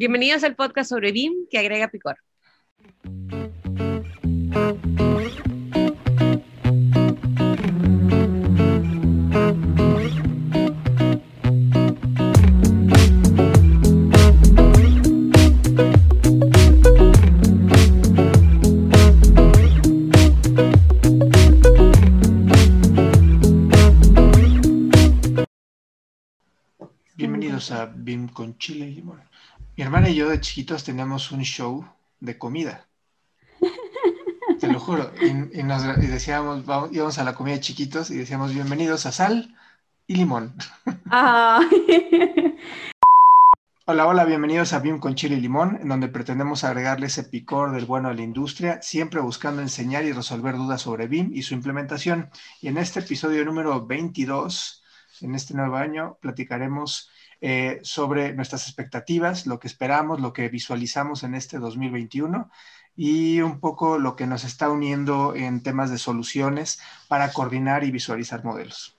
Bienvenidos al podcast sobre BIM que agrega picor. Bienvenidos a BIM con chile y limón. Mi hermana y yo de chiquitos teníamos un show de comida. Te lo juro. Y, nos, y decíamos, vamos, íbamos a la comida de chiquitos y decíamos bienvenidos a sal y limón. Ah. Hola, hola, bienvenidos a BIM con chile y limón, en donde pretendemos agregarle ese picor del bueno a la industria, siempre buscando enseñar y resolver dudas sobre BIM y su implementación. Y en este episodio número 22, en este nuevo año, platicaremos eh, sobre nuestras expectativas, lo que esperamos, lo que visualizamos en este 2021 y un poco lo que nos está uniendo en temas de soluciones para coordinar y visualizar modelos.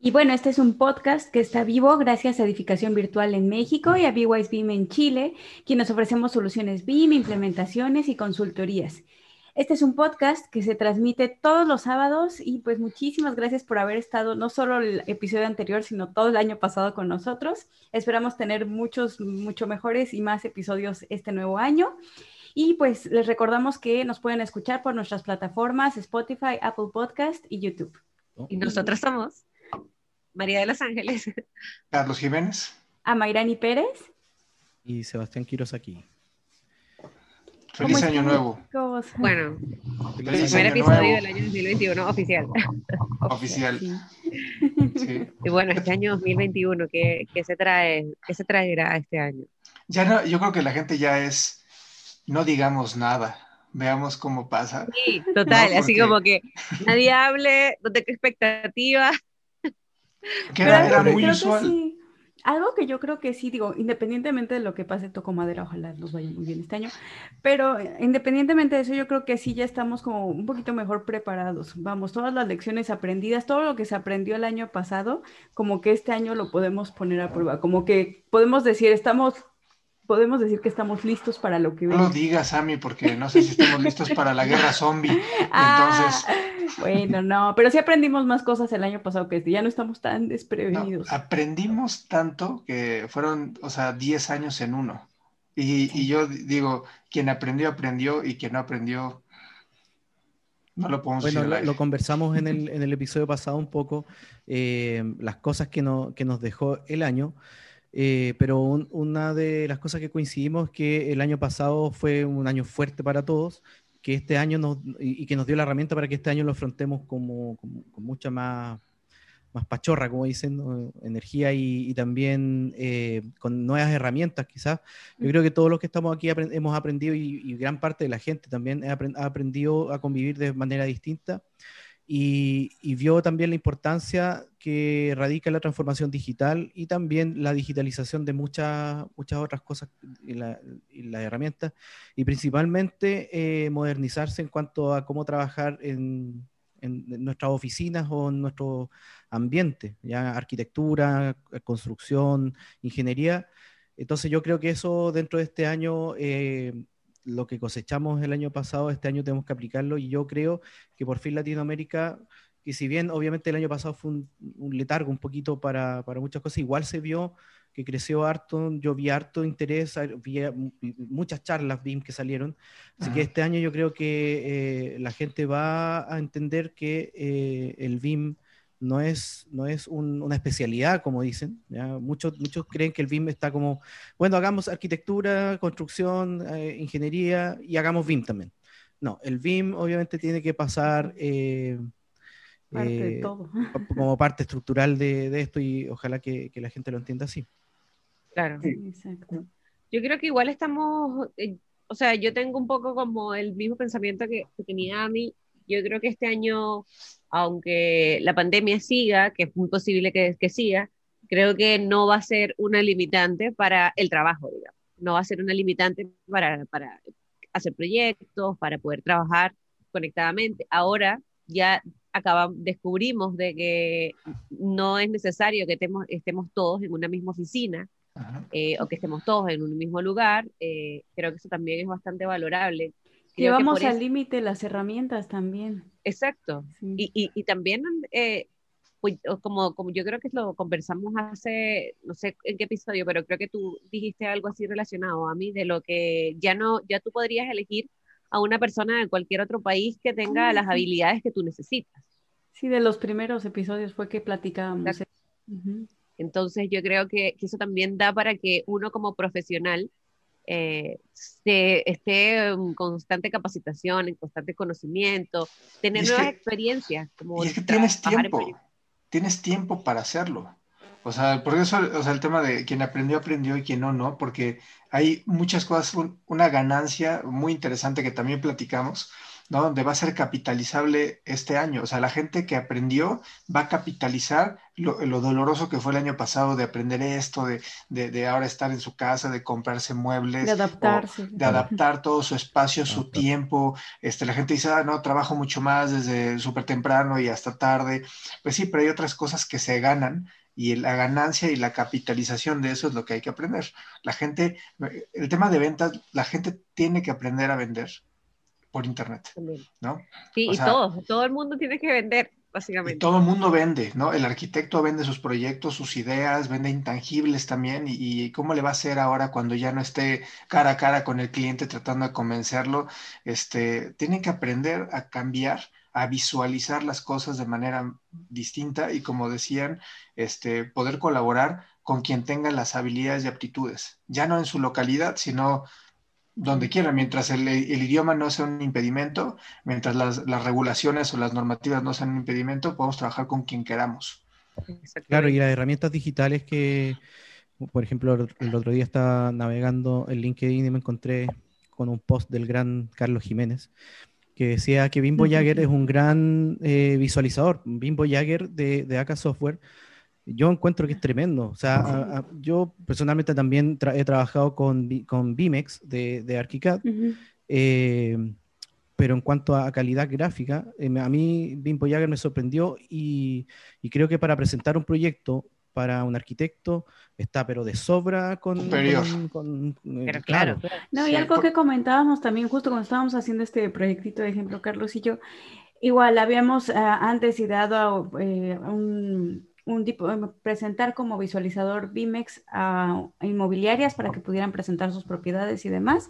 Y bueno, este es un podcast que está vivo gracias a Edificación Virtual en México y a BYS BIM en Chile, quienes ofrecemos soluciones BIM, implementaciones y consultorías. Este es un podcast que se transmite todos los sábados y pues muchísimas gracias por haber estado no solo el episodio anterior, sino todo el año pasado con nosotros. Esperamos tener muchos, mucho mejores y más episodios este nuevo año. Y pues les recordamos que nos pueden escuchar por nuestras plataformas Spotify, Apple Podcast y YouTube. Y nosotros somos María de los Ángeles, Carlos Jiménez, Amairani Pérez y Sebastián Quiros aquí. Feliz año nuevo. Bueno, Feliz primer año episodio nuevo. del año 2021 oficial. Oficial. Sí. Y bueno, este año 2021, ¿qué, qué se trae, qué se traerá este año? Ya no, yo creo que la gente ya es, no digamos nada, veamos cómo pasa. Sí, total, No, así como que nadie hable, no tenga expectativas. Que era, era muy creo que usual. sí- algo que yo creo que sí, digo, independientemente de lo que pase, toco madera, ojalá nos vaya muy bien este año, pero eh, independientemente de eso, yo creo que sí ya estamos como un poquito mejor preparados. Vamos, todas las lecciones aprendidas, todo lo que se aprendió el año pasado, como que este año lo podemos poner a prueba, como que podemos decir, estamos, podemos decir que estamos listos para lo que No lo viene. digas, Sammy, porque no sé si estamos listos para la guerra zombie. Ah, Entonces, bueno, no, pero sí aprendimos más cosas el año pasado que este, ya no estamos tan no, desprevenidos. aprendimos tanto que fueron, o sea, 10 años en uno. Y, y yo digo, quien aprendió, aprendió, y quien no aprendió, no lo podemos Bueno, lo, lo conversamos en el, en el episodio pasado un poco, eh, las cosas que, no- que nos dejó el año, eh, pero un- una de las cosas que coincidimos es que el año pasado fue un año fuerte para todos, que este año nos, y, que nos dio la herramienta para que este año lo afrontemos como, como- con mucha más, más pachorra, como dicen, ¿no? energía y, y también eh, con nuevas herramientas quizás. Yo creo que todos los que estamos aquí apren- hemos aprendido y, y gran parte de la gente también ha aprendido a convivir de manera distinta y, y vio también la importancia que radica la transformación digital y también la digitalización de muchas, muchas otras cosas y, la- las herramientas y principalmente eh, modernizarse en cuanto a cómo trabajar en, en- en nuestras oficinas o en nuestro ambiente, ya arquitectura, construcción, ingeniería. Entonces yo creo que eso dentro de este año, eh, lo que cosechamos el año pasado, este año tenemos que aplicarlo y yo creo que por fin Latinoamérica, que si bien obviamente el año pasado fue un, un letargo un poquito para, para muchas cosas, igual se vio que creció harto, yo vi harto interés, vi mu- muchas charlas BIM que salieron, así que Ajá. este año yo creo que eh, la gente va a entender que eh, el BIM no es, no es un- una especialidad, como dicen. ¿ya? Muchos, muchos creen que el BIM está como, bueno, hagamos arquitectura, construcción, eh, ingeniería y hagamos BIM también. No, el BIM obviamente tiene que pasar eh, Parte de eh, todo. como parte estructural de, de esto y ojalá que, que la gente lo entienda así. Claro. Exacto. Yo creo que igual estamos, eh, o sea, yo tengo un poco como el mismo pensamiento que, que tenía a mí. Yo creo que este año, aunque la pandemia siga, que es muy posible que, que siga, creo que no va a ser una limitante para el trabajo, digamos. No va a ser una limitante para, para hacer proyectos, para poder trabajar conectadamente. Ahora ya acabamos, descubrimos de que no es necesario que estemos, estemos todos en una misma oficina eh, o que estemos todos en un mismo lugar, eh, creo que eso también es bastante valorable. Llevamos al límite las herramientas también. Exacto. Y, y, y, también, eh, pues, como, como yo creo que lo conversamos hace, no sé en qué episodio, pero creo que tú dijiste algo así relacionado a mí, de lo que ya no, ya tú podrías elegir a una persona de cualquier otro país que tenga las habilidades que tú necesitas. Sí, de los primeros episodios fue que platicábamos. Entonces yo creo que, eso también da para que uno como profesional eh, esté en constante capacitación, en constante conocimiento, tener nuevas experiencias. Como y es que tienes tiempo, tienes tiempo para hacerlo. O sea, por eso, o sea, el tema de quien aprendió, aprendió y quien no, no, porque hay muchas cosas, una ganancia muy interesante que también platicamos, ¿no? Donde va a ser capitalizable este año. O sea, la gente que aprendió va a capitalizar lo, doloroso que fue el año pasado de aprender esto, de, de, ahora estar en su casa, de comprarse muebles. De adaptarse. De adaptar todo su espacio, su tiempo. Este, la gente dice, ah, no, trabajo mucho más desde súper temprano y hasta tarde. Pues sí, pero hay otras cosas que se ganan y la ganancia y la capitalización de eso es lo que hay que aprender. La gente, el tema de ventas, la gente tiene que aprender a vender por internet, ¿no? Sí, y todo, todo el mundo tiene que vender, básicamente. todo el mundo vende, ¿no? El arquitecto vende sus proyectos, sus ideas, vende intangibles también, y, cómo le va a hacer ahora cuando ya no esté cara a cara con el cliente tratando de convencerlo, este, tienen que aprender a cambiar a visualizar las cosas de manera distinta y como decían, este, poder colaborar con quien tenga las habilidades y aptitudes, ya no en su localidad, sino donde quiera, mientras el, idioma no sea un impedimento, mientras las, regulaciones o las normativas no sean un impedimento, podemos trabajar con quien queramos. Claro, y las herramientas digitales que, por ejemplo, el otro día estaba navegando en LinkedIn y me encontré con un post del gran Carlos Jiménez, que decía que Bimbo Jagger es un gran eh, visualizador. Bimbo Jagger de, de AK Software yo encuentro que es tremendo. O sea, yo personalmente también he trabajado con, con Bimex de, de ArchiCAD, eh, pero en cuanto a calidad gráfica, eh, a mí Bimbo Jagger me sorprendió y, y, creo que para presentar un proyecto para un arquitecto está pero de sobra con... con, eh, claro. No, y algo que comentábamos también justo cuando estábamos haciendo este proyectito de ejemplo, Carlos y yo, igual habíamos antes ideado a, un un tipo, em, presentar como visualizador BIMEX a, inmobiliarias para que pudieran presentar sus propiedades y demás,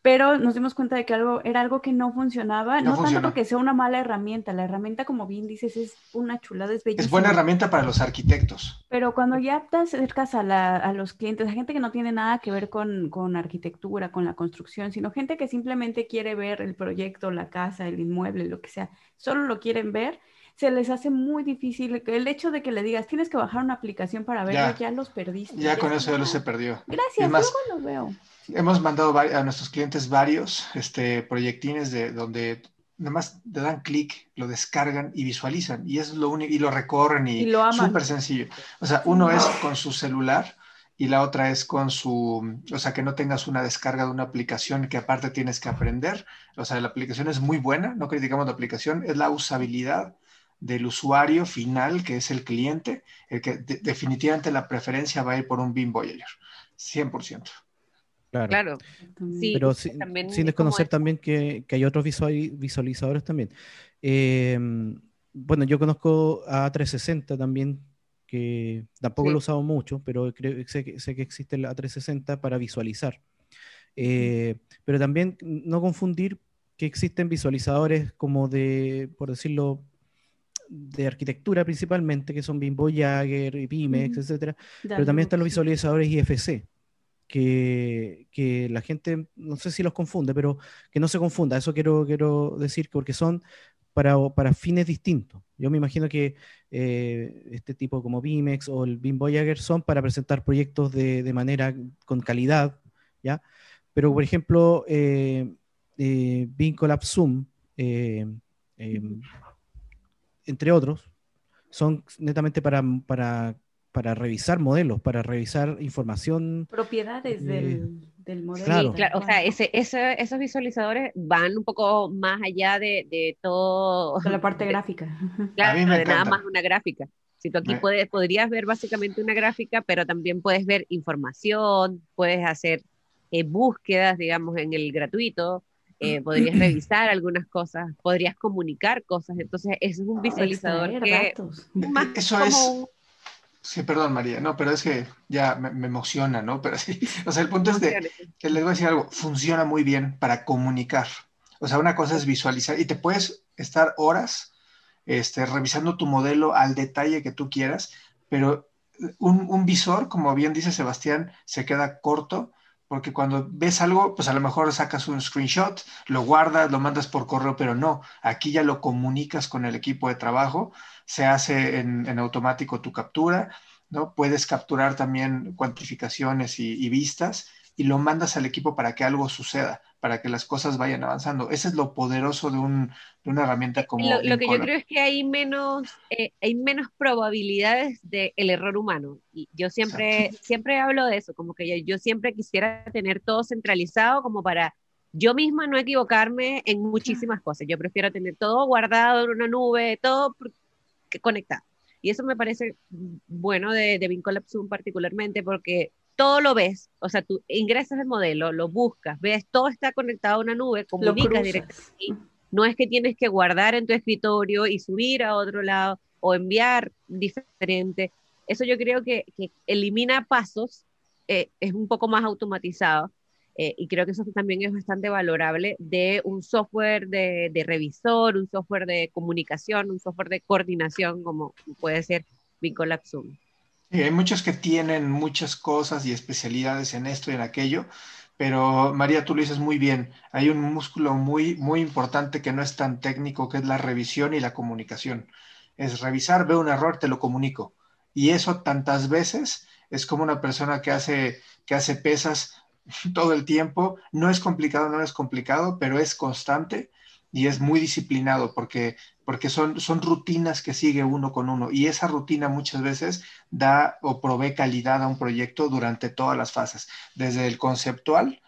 pero nos dimos cuenta de que algo era algo que no funcionaba, no, tanto porque sea una mala herramienta, la herramienta como bien dices es una chulada, es bellísima. Es buena herramienta para los arquitectos. Pero cuando ya te acercas a, a los clientes, a gente que no tiene nada que ver con, con arquitectura, con la construcción, sino gente que simplemente quiere ver el proyecto, la casa, el inmueble, lo que sea, solo lo quieren ver, se les hace muy difícil. El hecho de que le digas, tienes que bajar una aplicación para verlo, ya, los perdiste. Ya, con eso ya los se perdió. Gracias, luego los veo. Hemos mandado a nuestros clientes varios este, proyectines de donde nada más le dan clic, lo descargan y visualizan. Y es lo único, y lo recorren y, y súper sencillo. O sea, uno es con su celular y la otra es con su, o sea, que no tengas una descarga de una aplicación que aparte tienes que aprender. O sea, la aplicación es muy buena, no criticamos la aplicación, es la usabilidad del usuario final, que es el cliente, el que definitivamente la preferencia va a ir por un BIM Voyager, 100%. Claro. claro. Pero sin, desconocer también que, hay otros visualizadores también. Eh, bueno, yo conozco a 360 también, que tampoco lo he usado mucho, pero creo, sé, que, sé que existe la 360 para visualizar. Eh, pero también no confundir que existen visualizadores como de, por decirlo, de arquitectura principalmente, que son Bimbo Jagger y Pimex, etcétera, pero también están los visualizadores IFC, que, que, la gente, no sé si los confunde, pero que no se confunda, eso quiero, quiero decir, porque son para, para fines distintos. Yo me imagino que eh, este tipo como Bimex o el Bimbo Jagger son para presentar proyectos de, de manera con calidad, ¿ya? Pero, por ejemplo, eh, eh Zoom, eh, em, entre otros, son netamente para, para, para revisar modelos, para revisar información. Propiedades eh, del, del, modelo. Claro. o sea, ese, esos visualizadores van un poco más allá de, de todo. De la parte gráfica. Claro, de nada más una gráfica. Si tú aquí puedes, podrías ver básicamente una gráfica, pero también puedes ver información, puedes hacer eh, búsquedas, digamos, en el gratuito, eh, podrías revisar algunas cosas, podrías comunicar cosas. Entonces, eso es un visualizador que más eso es. Sí, perdón, María, no, pero es que ya me, emociona, ¿no? Pero sí, o sea, el punto es de, que les voy a decir algo, funciona muy bien para comunicar. O sea, una cosa es visualizar y te puedes estar horas este, revisando tu modelo al detalle que tú quieras, pero un, un visor, como bien dice Sebastián, se queda corto porque cuando ves algo, pues a lo mejor sacas un screenshot, lo guardas, lo mandas por correo, pero no, aquí ya lo comunicas con el equipo de trabajo, se hace en, automático tu captura, ¿no? Puedes capturar también cuantificaciones y vistas y lo mandas al equipo para que algo suceda, para que las cosas vayan avanzando. Ese es lo poderoso de, un, de una herramienta como... Lo, lo que yo creo es que hay menos, eh, hay menos probabilidades del el error humano. Y yo siempre, siempre hablo de eso, como que yo, yo siempre quisiera tener todo centralizado como para yo misma no equivocarme en muchísimas cosas. Yo prefiero tener todo guardado en una nube, todo conectado. Y eso me parece bueno de, de Vincolab Zoom particularmente porque todo lo ves, o sea, tú ingresas el modelo, lo buscas, ves, todo está conectado a una nube, comunicas directamente. No es que tienes que guardar en tu escritorio y subir a otro lado o enviar diferente. Eso yo creo que, elimina pasos, eh, es un poco más automatizado. Eh, y creo que eso también es bastante valorable de un software de, de revisor, un software de comunicación, un software de coordinación, como puede ser Vincolab Zoom hay muchos que tienen muchas cosas y especialidades en esto y en aquello, pero María, tú lo dices muy bien. Hay un músculo muy, muy importante que no es tan técnico, que es la revisión y la comunicación. Es revisar, veo un error, te lo comunico. Y eso tantas veces es como una persona que hace, que hace pesas todo el tiempo. No es complicado, no es complicado, pero es constante y es muy disciplinado porque, porque son, son rutinas que sigue uno con uno y esa rutina muchas veces da o provee calidad a un proyecto durante todas las fases, desde el conceptual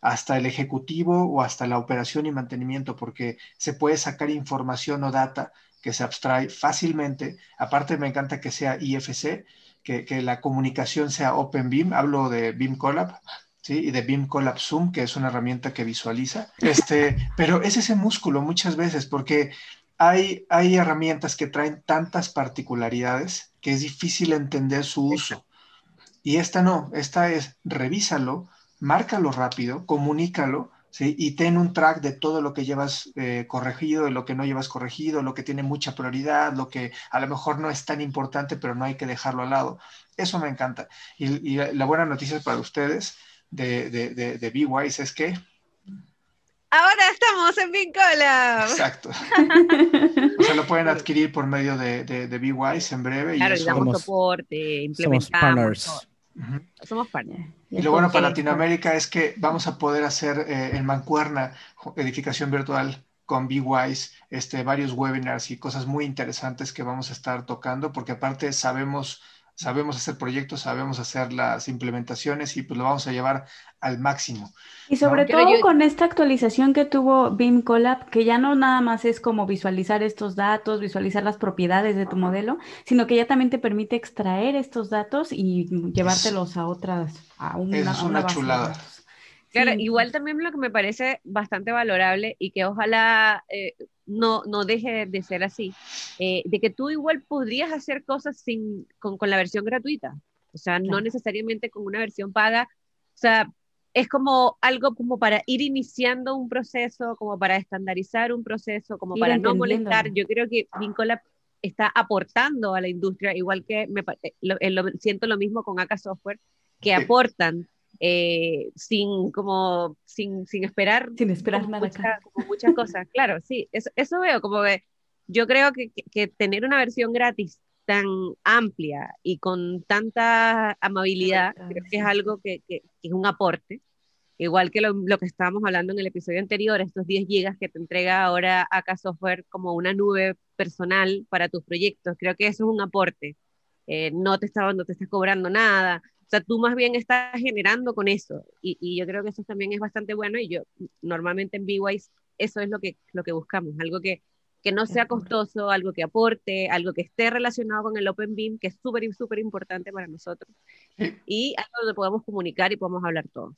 hasta el ejecutivo o hasta la operación y mantenimiento, porque se puede sacar información o data que se abstrae fácilmente. Aparte me encanta que sea IFC, que, que la comunicación sea OpenBeam, hablo de Beam Collab, y de Beam Collab Zoom, que es una herramienta que visualiza. Este, pero es ese músculo muchas veces, porque hay, hay herramientas que traen tantas particularidades que es difícil entender su uso. Y esta no, esta es revísalo, márcalo rápido, comunícalo, ¿sí? Y ten un track de todo lo que llevas eh, corregido, de lo que no llevas corregido, lo que tiene mucha prioridad, lo que a lo mejor no es tan importante, pero no hay que dejarlo al lado. Eso me encanta. Y, y la buena noticia para ustedes de, de, de, de B-Wise es que... Ahora estamos en Vincola. Exacto. o sea, lo pueden adquirir por medio de, de, de B-Wise en breve. Claro, y damos soporte, implementamos. Somos partners. Somos partners. Y lo bueno para Latinoamérica es que vamos a poder hacer eh, en Mancuerna edificación virtual con B-Wise, este, varios webinars y cosas muy interesantes que vamos a estar tocando, porque aparte sabemos sabemos hacer proyectos, sabemos hacer las implementaciones y pues lo vamos a llevar al máximo. Y sobre todo con esta actualización que tuvo BIM Collab, que ya no nada más es como visualizar estos datos, visualizar las propiedades de tu modelo, sino que ya también te permite extraer estos datos y llevártelos a otras, a una, es una, chulada. Claro, igual también lo que me parece bastante valorable y que ojalá eh, no, no deje de ser así, eh, de que tú igual podrías hacer cosas sin, con, con la versión gratuita, o sea, no necesariamente con una versión paga, o sea, es como algo como para ir iniciando un proceso, como para estandarizar un proceso, como para no molestar. Yo creo que Vincolab está aportando a la industria, igual que me, eh, lo, siento lo mismo con AK Software, que aportan eh, sin como sin, sin esperar sin esperar nada como muchas cosas. Claro sí eso, eso veo como que yo creo que, que, tener una versión gratis tan amplia y con tanta amabilidad creo que es algo que, que, es un aporte. Igual que lo, lo, que estábamos hablando en el episodio anterior estos 10 gigas que te entrega ahora acá software como una nube personal para tus proyectos creo que eso es un aporte. Eh, no te está no te estás cobrando nada sea, tú más bien estás generando con eso. Y, y yo creo que eso también es bastante bueno. Y yo, normalmente en B-Wise, eso es lo que, lo que buscamos. Algo que, que no sea costoso, algo que aporte, algo que esté relacionado con el Open BIM, que es súper, súper importante para nosotros. Y algo donde podamos comunicar y podamos hablar todos.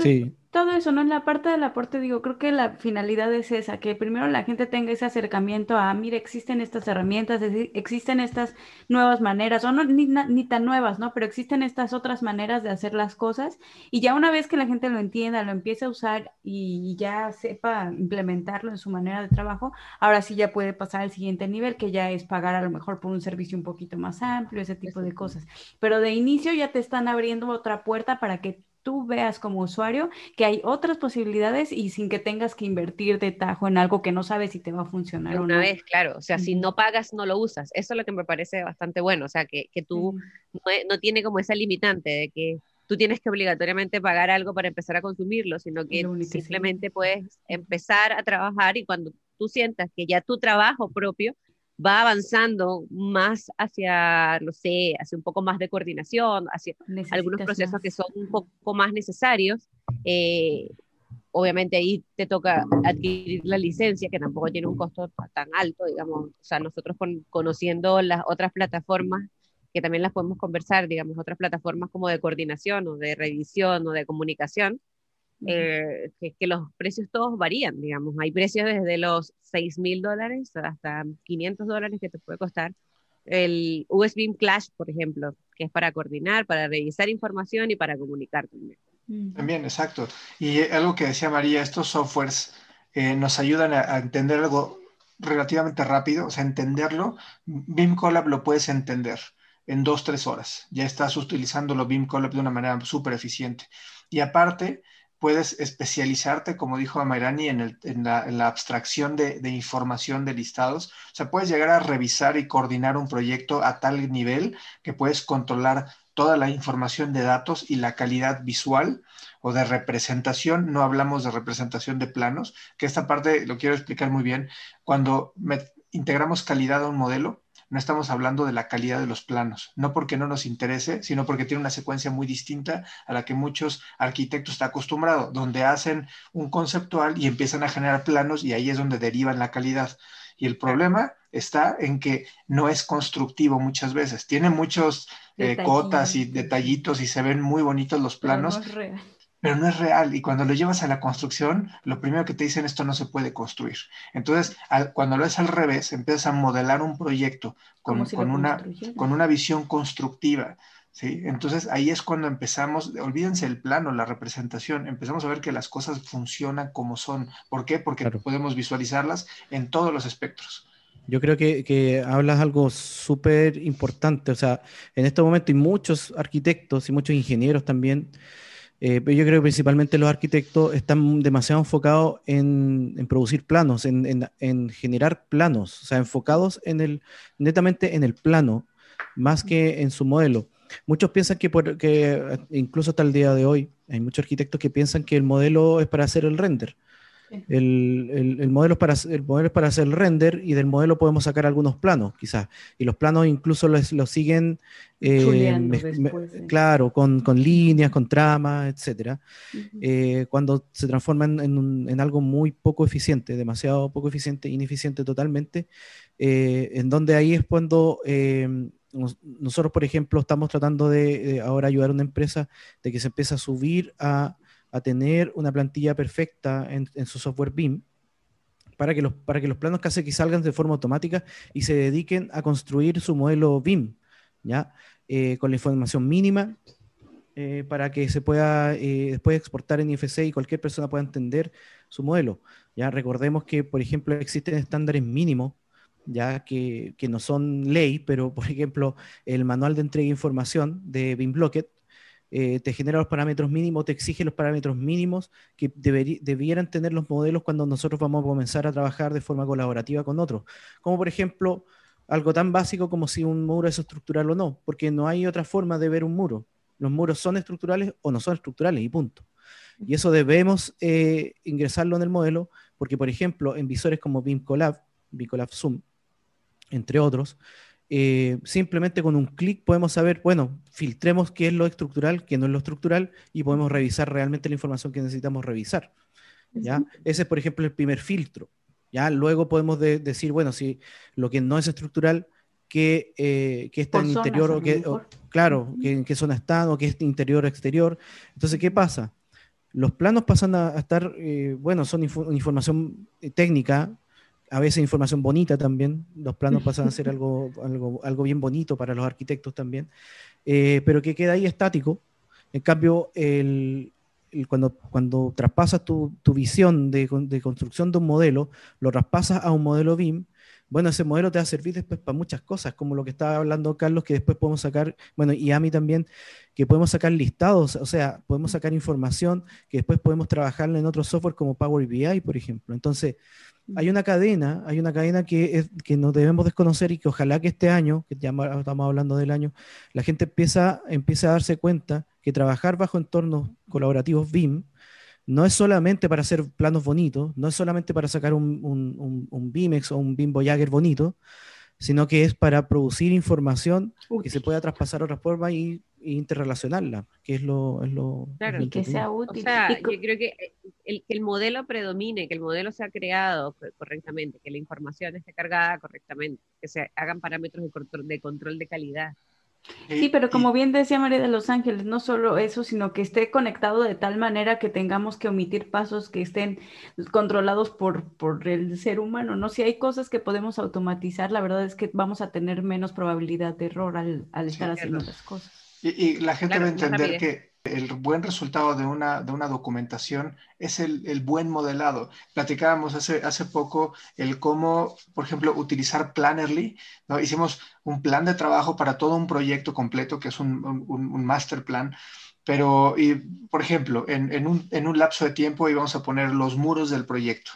sí todo eso, ¿no? En la parte del aporte, digo, creo que la finalidad es esa, que primero la gente tenga ese acercamiento a, mire, existen estas herramientas, existen estas nuevas maneras, o no, ni, ni, tan nuevas, ¿no? Pero existen estas otras maneras de hacer las cosas, y ya una vez que la gente lo entienda, lo empiece a usar y ya sepa implementarlo en su manera de trabajo, ahora sí ya puede pasar al siguiente nivel, que ya es pagar a lo mejor por un servicio un poquito más amplio, ese tipo de cosas. Pero de inicio ya te están abriendo otra puerta para que tú veas como usuario que hay otras posibilidades y sin que tengas que invertir de tajo en algo que no sabes si te va a funcionar. Una vez, claro, o sea, si no pagas, no lo usas. Eso es lo que me parece bastante bueno, o sea, que, que tú no, no, tiene como esa limitante de que tú tienes que obligatoriamente pagar algo para empezar a consumirlo, sino que simplemente puedes empezar a trabajar y cuando tú sientas que ya tu trabajo propio va avanzando más hacia, no sé, hacia un poco más de coordinación, hacia algunos procesos que son un poco más necesarios. Eh, obviamente ahí te toca adquirir la licencia, que tampoco tiene un costo tan alto, digamos. O sea, nosotros conociendo las otras plataformas, que también las podemos conversar, digamos, otras plataformas como de coordinación o de revisión o de comunicación, eh, que, los precios todos varían, digamos. Hay precios desde los 6 mil dólares hasta 500 dólares que te puede costar. El USB Clash, por ejemplo, que es para coordinar, para revisar información y para comunicar también. También, exacto. Y algo que decía María, estos softwares eh, nos ayudan a, entender algo relativamente rápido, o sea, entenderlo. BIM Collab lo puedes entender en dos, tres horas. Ya estás utilizando BIM Collab de una manera súper eficiente. Y aparte, puedes especializarte, como dijo Amairani, en, la, abstracción de, información de listados. O sea, puedes llegar a revisar y coordinar un proyecto a tal nivel que puedes controlar toda la información de datos y la calidad visual o de representación. No hablamos de representación de planos, que esta parte lo quiero explicar muy bien. Cuando integramos calidad a un modelo, no estamos hablando de la calidad de los planos, no porque no nos interese, sino porque tiene una secuencia muy distinta a la que muchos arquitectos están acostumbrados, donde hacen un conceptual y empiezan a generar planos y ahí es donde derivan la calidad. Y el problema está en que no es constructivo muchas veces. Tiene muchos eh, cotas y detallitos y se ven muy bonitos los planos, pero no es real. Y cuando lo llevas a la construcción, lo primero que te dicen, esto no se puede construir. Entonces, cuando lo es al revés, empiezas a modelar un proyecto con, una, con una visión constructiva. ¿sí? Entonces, ahí es cuando empezamos, olvídense el plano, la representación, empezamos a ver que las cosas funcionan como son. ¿Por qué? Porque podemos visualizarlas en todos los espectros. Yo creo que, que hablas algo súper importante. O sea, en este momento hay muchos arquitectos y muchos ingenieros también eh, yo creo que principalmente los arquitectos están demasiado enfocados en, producir planos, en, generar planos, o sea, enfocados en el, netamente en el plano, más que en su modelo. Muchos piensan que, por, que incluso hasta el día de hoy, hay muchos arquitectos que piensan que el modelo es para hacer el render. El, modelo es para, el modelo es para hacer el render y del modelo podemos sacar algunos planos, quizás. Y los planos incluso los, siguen, eh, claro, con, líneas, con tramas, etc. Eh, cuando se transforman en, algo muy poco eficiente, demasiado poco eficiente, ineficiente totalmente, eh, en donde ahí es cuando nosotros, por ejemplo, estamos tratando de, ahora ayudar a una empresa de que se empiece a subir a a tener una plantilla perfecta en, su software BIM para que, los, para que los planos casi que salgan de forma automática y se dediquen a construir su modelo BIM, ¿ya? Eh, con la información mínima eh, para que se pueda eh, después exportar en IFC y cualquier persona pueda entender su modelo. Ya recordemos que, por ejemplo, existen estándares mínimos ya que, que, no son ley, pero por ejemplo, el manual de entrega de información de BIMBlocket eh, te genera los parámetros mínimos, te exige los parámetros mínimos que debieran tener los modelos cuando nosotros vamos a comenzar a trabajar de forma colaborativa con otros. Como por ejemplo, algo tan básico como si un muro es estructural o no, porque no hay otra forma de ver un muro. Los muros son estructurales o no son estructurales y punto. Y eso debemos eh, ingresarlo en el modelo, porque por ejemplo, en visores como BIM Collab, BIM Collab Zoom, entre otros, eh, simplemente con un clic podemos saber, bueno, filtremos qué es lo estructural, qué no es lo estructural y podemos revisar realmente la información que necesitamos revisar. ¿ya? Ese es, por ejemplo, el primer filtro. Ya luego podemos decir, bueno, si lo que no es estructural, que, eh, está en interior o que, claro, que, en qué zona están o que es interior o exterior. Entonces, ¿qué pasa? Los planos pasan a, estar, eh, bueno, son información técnica, a veces información bonita también. Los planos pasan a ser algo, algo, algo bien bonito para los arquitectos también, eh, pero que queda ahí estático. En cambio, el, cuando, cuando traspasas tu, tu visión de, de, construcción de un modelo, lo traspasas a un modelo BIM, bueno, ese modelo te va a servir después para muchas cosas, como lo que estaba hablando Carlos, que después podemos sacar, bueno, y a mí también, que podemos sacar listados, o sea, podemos sacar información que después podemos trabajarla en otro software como Power BI, por ejemplo. Entonces, hay una cadena, hay una cadena que, es, que no debemos desconocer y que ojalá que este año, que ya estamos hablando del año, la gente empieza, empieza a darse cuenta que trabajar bajo entornos colaborativos BIM, no es solamente para hacer planos bonitos, no es solamente para sacar un, un, un, Bimex o un BIM Voyager bonito, sino que es para producir información que se pueda traspasar a otra forma y, interrelacionarla, que es lo... Es lo claro, y que sea útil. O sea, yo creo que el, que el modelo predomine, que el modelo sea creado correctamente, que la información esté cargada correctamente, que se hagan parámetros de control de, control de calidad. Sí, pero como bien decía María de Los Ángeles, no solo eso, sino que esté conectado de tal manera que tengamos que omitir pasos que estén controlados por, por el ser humano, ¿no? Si hay cosas que podemos automatizar, la verdad es que vamos a tener menos probabilidad de error al, estar haciendo las cosas. Y, la gente va a entender que el buen resultado de una, de una documentación es el, buen modelado. Platicábamos hace, hace poco el cómo, por ejemplo, utilizar Plannerly. ¿no? Hicimos un plan de trabajo para todo un proyecto completo, que es un, master plan. Pero, y, por ejemplo, en, un, en un lapso de tiempo íbamos a poner los muros del proyecto.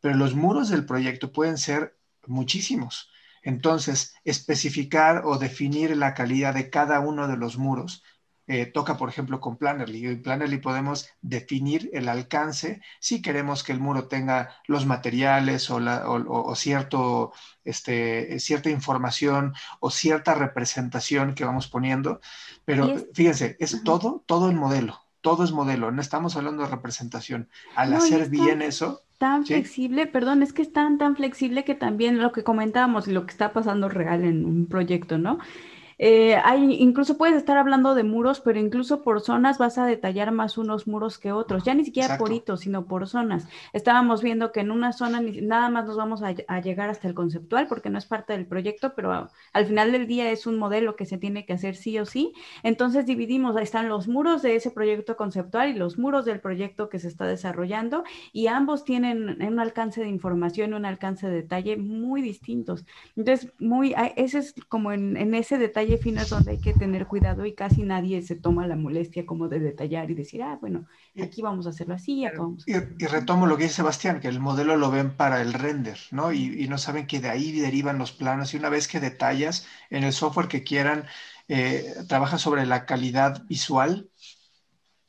Pero los muros del proyecto pueden ser muchísimos. Entonces, especificar o definir la calidad de cada uno de los muros eh, toca, por ejemplo, con Plannerly. En Plannerly podemos definir el alcance si queremos que el muro tenga los materiales o, cierto, este, cierta información o cierta representación que vamos poniendo. Pero fíjense, es todo, todo el modelo. Todo es modelo, no estamos hablando de representación. Al hacer bien eso, tan flexible, perdón, es que es tan, tan flexible que también lo que comentábamos y lo que está pasando real en un proyecto, ¿no? Eh, hay, incluso puedes estar hablando de muros, pero incluso por zonas vas a detallar más unos muros que otros, ya ni siquiera por hitos, sino por zonas. Estábamos viendo que en una zona nada más nos vamos a, llegar hasta el conceptual porque no es parte del proyecto, pero al final del día es un modelo que se tiene que hacer sí o sí. Entonces dividimos, ahí están los muros de ese proyecto conceptual y los muros del proyecto que se está desarrollando y ambos tienen un alcance de información, un alcance de detalle muy distintos. Entonces, muy, ese es como en, en ese detalle fino es donde hay que tener cuidado y casi nadie se toma la molestia como de detallar y decir, ah, bueno, aquí vamos a hacerlo así, acá vamos y, y, retomo lo que dice Sebastián, que el modelo lo ven para el render, ¿no? Y, no saben que de ahí derivan los planos. Y una vez que detallas en el software que quieran, eh, trabaja sobre la calidad visual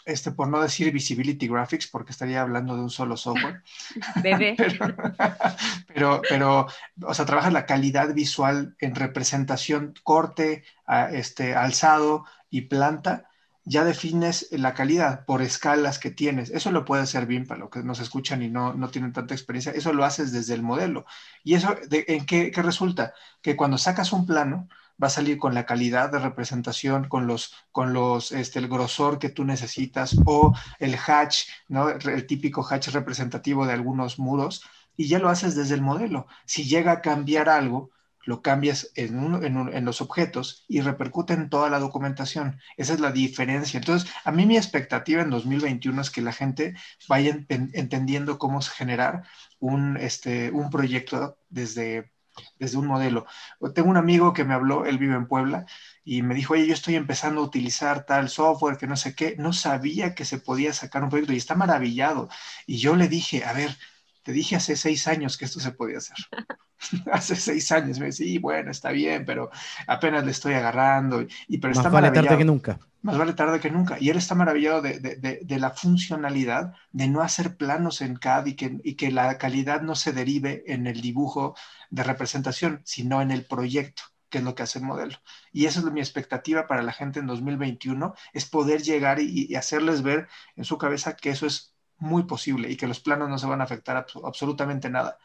este, por no decir Visibility Graphics, porque estaría hablando de un solo software. Bebé. pero, pero, o sea, trabajas la calidad visual en representación, corte, este, alzado y planta. Ya defines la calidad por escalas que tienes. Eso lo puede hacer bien para los que nos escuchan y no, no tienen tanta experiencia. Eso lo haces desde el modelo. ¿Y eso en qué, qué resulta? Que cuando sacas un plano, va a salir con la calidad de representación, con los, con los, este, el grosor que tú necesitas o el hatch, ¿no? El típico hatch representativo de algunos muros y ya lo haces desde el modelo. Si llega a cambiar algo, lo cambias en, en, los objetos y repercute en toda la documentación. Esa es la diferencia. Entonces, a mí mi expectativa en 2021 es que la gente vaya entendiendo cómo generar un, este, un proyecto desde desde un modelo. Tengo un amigo que me habló, él vive en Puebla, y me dijo, oye, yo estoy empezando a utilizar tal software que no sé qué, no sabía que se podía sacar un proyecto y está maravillado. Y yo le dije, a ver, te dije hace seis años que esto se podía hacer. hace seis años me decía, sí, bueno, está bien, pero apenas le estoy agarrando. Y, pero Más vale tarde que nunca. Más vale tarde que nunca. Y él está maravillado de, de, de, la funcionalidad de no hacer planos en CAD y que, y que la calidad no se derive en el dibujo de representación, sino en el proyecto que es lo que hace el modelo. Y esa es mi expectativa para la gente en 2021, es poder llegar y, y hacerles ver en su cabeza que eso es muy posible y que los planos no se van a afectar absolutamente nada.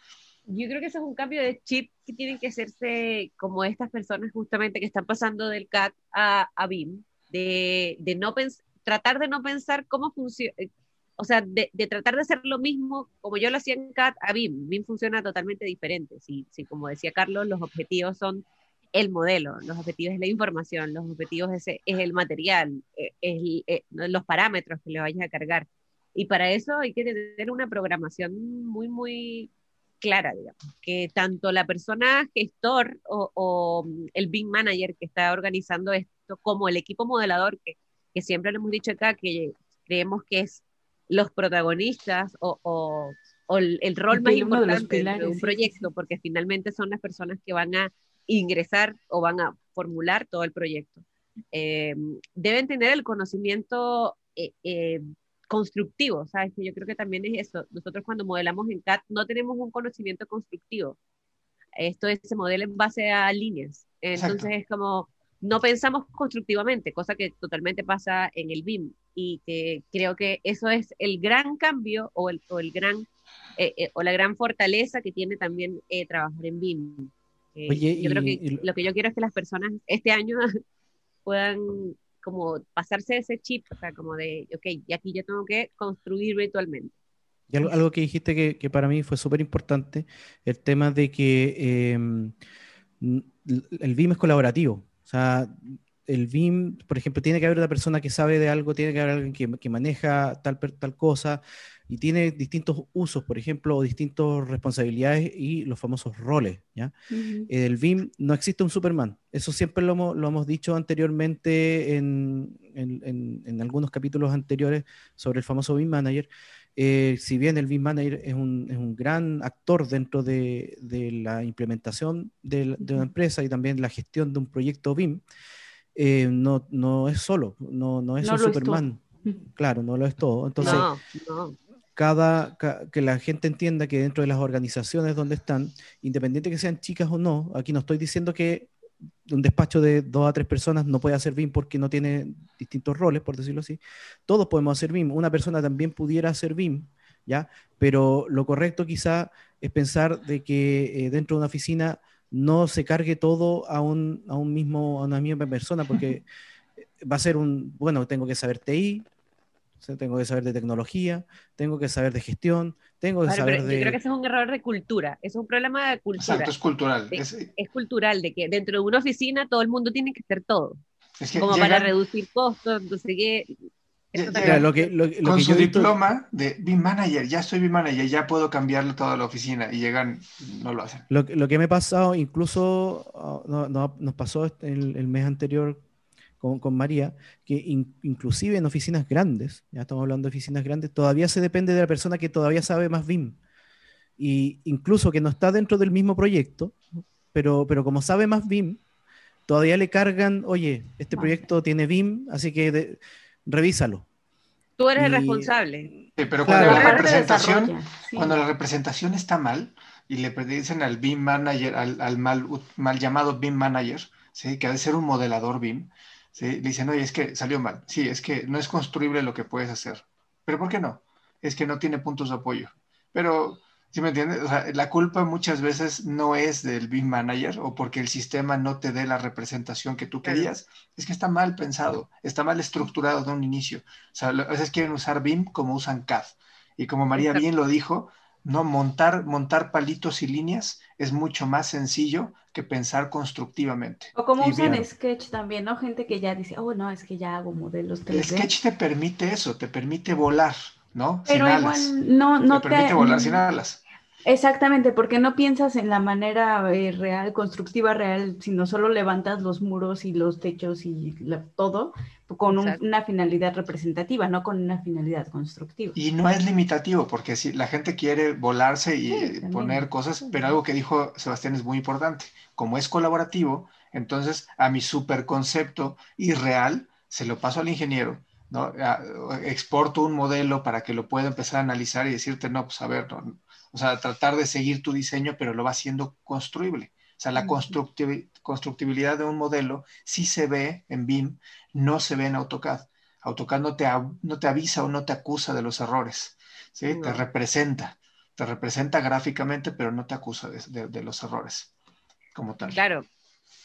Yo creo que ese es un cambio de chip que tienen que hacerse como estas personas justamente que están pasando del CAT a, a BIM, de, de no tratar de no pensar cómo funciona, eh, o sea, de, tratar de hacer lo mismo como yo lo hacía en CAT a BIM. BIM funciona totalmente diferente. Si, si como decía Carlos, los objetivos son el modelo, los objetivos es la información, los objetivos es, el material, eh, es, eh, los parámetros que le vayas a cargar. Y para eso hay que tener una programación muy, muy clara, digamos, que tanto la persona gestor o, o mm, el BIM manager que está organizando esto, como el equipo modelador, que, que siempre lo hemos dicho acá, que creemos que es los protagonistas o, o, o el, el, rol más importante de, de, un proyecto, sí, sí. porque finalmente son las personas que van a ingresar o van a formular todo el proyecto. Eh, deben tener el conocimiento eh, eh, constructivo, ¿sabes? Que yo creo que también es eso. Nosotros cuando modelamos en CAD no tenemos un conocimiento constructivo. Esto es, se modela en base a líneas. Entonces Exacto. es como, no pensamos constructivamente, cosa que totalmente pasa en el BIM y que creo que eso es el gran cambio o, el, o el gran, eh, eh, o la gran fortaleza que tiene también eh, trabajar en BIM. Oye, yo y, creo que y... lo que yo quiero es que las personas este año puedan como pasarse ese chip, o sea, como de, ok, y aquí yo tengo que construir virtualmente. Y algo, algo que dijiste que, que, para mí fue súper importante, el tema de que eh, el BIM es colaborativo. O sea, el BIM, por ejemplo, tiene que haber una persona que sabe de algo, tiene que haber alguien que, que maneja tal, tal cosa y tiene distintos usos, por ejemplo, o distintas responsabilidades y los famosos roles. ¿ya? Uh -huh. El BIM no existe un Superman. Eso siempre lo hemos, lo hemos dicho anteriormente en, en, en, en, algunos capítulos anteriores sobre el famoso BIM Manager. Eh, si bien el BIM Manager es un, es un gran actor dentro de, de la implementación de, de, una empresa y también la gestión de un proyecto BIM, eh, no, no es solo, no, no es no un Superman. Es claro, no lo es todo. Entonces, cada, que la gente entienda que dentro de las organizaciones donde están, independiente que sean chicas o no, aquí no estoy diciendo que un despacho de dos a tres personas no puede hacer BIM porque no tiene distintos roles, por decirlo así. Todos podemos hacer BIM. Una persona también pudiera hacer BIM, ¿ya? Pero lo correcto quizá es pensar de que eh, dentro de una oficina no se cargue todo a, un, a, un mismo, a una misma persona porque va a ser un, bueno, tengo que saber TI, tengo que saber de tecnología, tengo que saber de gestión, tengo que claro, saber de... Yo creo que ese es un error de cultura, es un problema de cultura. Exacto, es cultural. De, es... es, cultural, de que dentro de una oficina todo el mundo tiene que hacer todo. Es que como llegan... para reducir costos, entonces que... Mira, lo que, lo, lo con que su diploma de BIM Manager, ya soy BIM Manager, ya puedo cambiarlo toda la oficina y llegan, no lo hacen. Lo, lo que me ha pasado, incluso oh, no, no, nos pasó el, el mes anterior con, con María, que in, inclusive en oficinas grandes, ya estamos hablando de oficinas grandes, todavía se depende de la persona que todavía sabe más BIM. Y incluso que no está dentro del mismo proyecto, pero, pero como sabe más BIM, todavía le cargan, oye, este proyecto tiene BIM, así que de, revísalo. Tú eres y, el responsable. Sí, pero cuando claro. la representación, sí. cuando la representación está mal y le dicen al BIM manager, al, al mal, mal, llamado BIM manager, ¿sí? que ha de ser un modelador BIM, ¿sí? Le dicen, oye, es que salió mal. Sí, es que no es construible lo que puedes hacer. ¿Pero por qué no? Es que no tiene puntos de apoyo. Pero, ¿sí me entiendes? O sea, la culpa muchas veces no es del BIM Manager o porque el sistema no te dé la representación que tú querías. Es que está mal pensado, está mal estructurado de un inicio. O sea, a veces quieren usar BIM como usan CAD. Y como María bien lo dijo, no montar, montar palitos y líneas es mucho más sencillo que pensar constructivamente. O como y usan bien. Sketch también, ¿no? Gente que ya dice, oh, no, es que ya hago modelos 3D. El Sketch te permite eso, te permite volar, ¿no? Pero sin igual alas. no, no te... permite volar sin alas. Exactamente, porque no piensas en la manera eh, real, constructiva real, sino solo levantas los muros y los techos y la, todo con un, una finalidad representativa, no con una finalidad constructiva. Y no es limitativo, porque si la gente quiere volarse y sí, poner cosas, pero algo que dijo Sebastián es muy importante. Como es colaborativo, entonces a mi super concepto irreal se lo paso al ingeniero, ¿no? Exporto un modelo para que lo pueda empezar a analizar y decirte, no, pues a ver, no, o sea, tratar de seguir tu diseño, pero lo va haciendo construible. O sea, la constructiv constructibilidad de un modelo sí se ve en BIM, no se ve en AutoCAD. AutoCAD no te, no te avisa o no te acusa de los errores, ¿sí? No. Te representa. te representa gráficamente, pero no te acusa de, los errores como tal. Claro.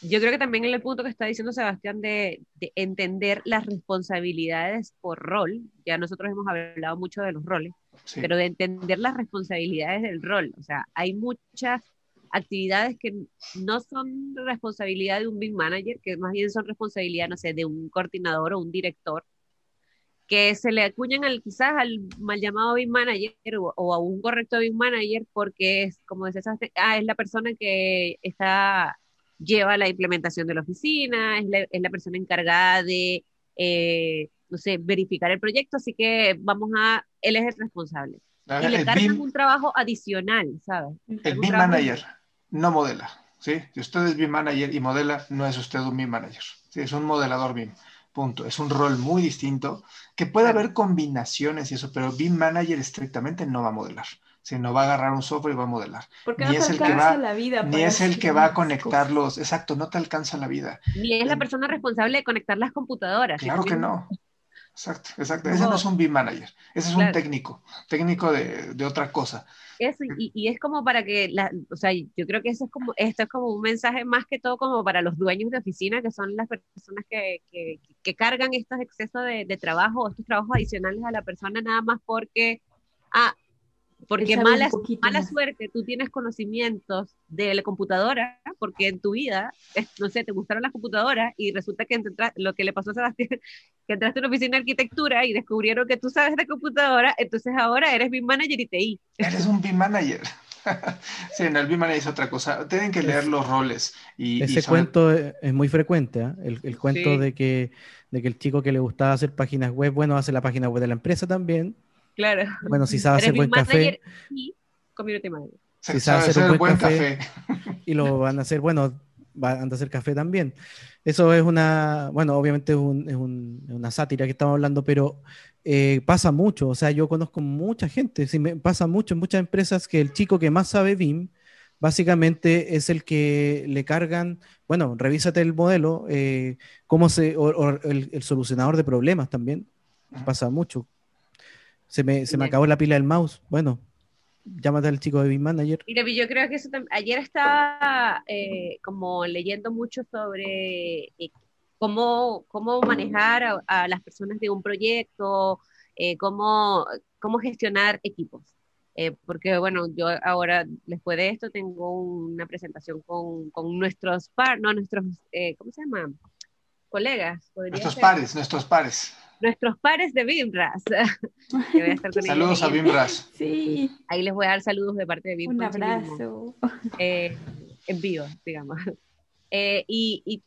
Yo creo que también en el punto que está diciendo Sebastián de, entender las responsabilidades por rol, ya nosotros hemos hablado mucho de los roles, pero de entender las responsabilidades del rol. O sea, hay muchas actividades que no son responsabilidad de un big manager, que más bien son responsabilidad, no sé, de un coordinador o un director, que se le acuñan al, quizás al mal llamado BIM manager o, a un correcto BIM manager porque es, como decías, ah, es la persona que está, lleva la implementación de la oficina, es la, es la persona encargada de, eh, no sé, verificar el proyecto, así que vamos a, él es el responsable. y le cargan un trabajo adicional, ¿sabes? El BIM manager no modela, ¿sí? Si usted es BIM manager y modela, no es usted un BIM manager, ¿sí? Es un modelador BIM. Punto. Es un rol muy distinto, que puede haber combinaciones y eso, pero BIM Manager estrictamente no va a modelar. no va a agarrar un software y va a modelar. Porque ni no es el que va, la vida ni es el que va a conectarlos. Exacto, no te alcanza la vida. Ni es la persona responsable de conectar las computadoras. Claro que no. Exacto, exacto. Ese no es un BIM manager, ese es un técnico, técnico de, de otra cosa. y, y, es como para que, la, o sea, yo creo que eso es como, esto es como un mensaje más que todo como para los dueños de oficina, que son las personas que, que, que cargan estos excesos de, de trabajo, estos trabajos adicionales a la persona nada más porque, ah, porque mala, mala suerte, tú tienes conocimientos de la computadora, porque en tu vida, no sé, te gustaron las computadoras y resulta que lo que le pasó a Sebastián, que entraste en una oficina de arquitectura y descubrieron que tú sabes de computadora, entonces ahora eres BIM Manager y TI. Eres un BIM Manager. sí, en el BIM Manager es otra cosa. Tienen que leer los roles. Y, Ese cuento es muy frecuente, ¿eh? el, cuento de, que, de que el chico que le gustaba hacer páginas web, bueno, hace la página web de la empresa también Claro. Bueno, si sabe hacer buen café. Y community manager. Si sabe hacer un buen, café, y lo van a hacer, bueno, van a hacer café también. Eso es una, bueno, obviamente es, una sátira que estamos hablando, pero eh, pasa mucho. O sea, yo conozco mucha gente, sí, me pasa mucho en muchas empresas que el chico que más sabe BIM, básicamente es el que le cargan, bueno, revísate el modelo, eh, cómo se, o, el, el, solucionador de problemas también, pasa mucho. Se me, se me acabó la pila del mouse. Bueno, llámate al chico de BIM Manager. Mira, yo creo que eso ayer estaba eh, como leyendo mucho sobre eh, cómo, cómo manejar a, las personas de un proyecto, eh, cómo, cómo gestionar equipos. porque bueno, yo ahora después de esto tengo una presentación con, con nuestros par, no, nuestros, ¿cómo se llama? Colegas. Nuestros pares, nuestros pares nuestros pares de Bimras. saludos a Bimras. Sí. Ahí les voy a dar saludos de parte de Bimras. Un abrazo. Eh, en vivo, digamos. Eh, y,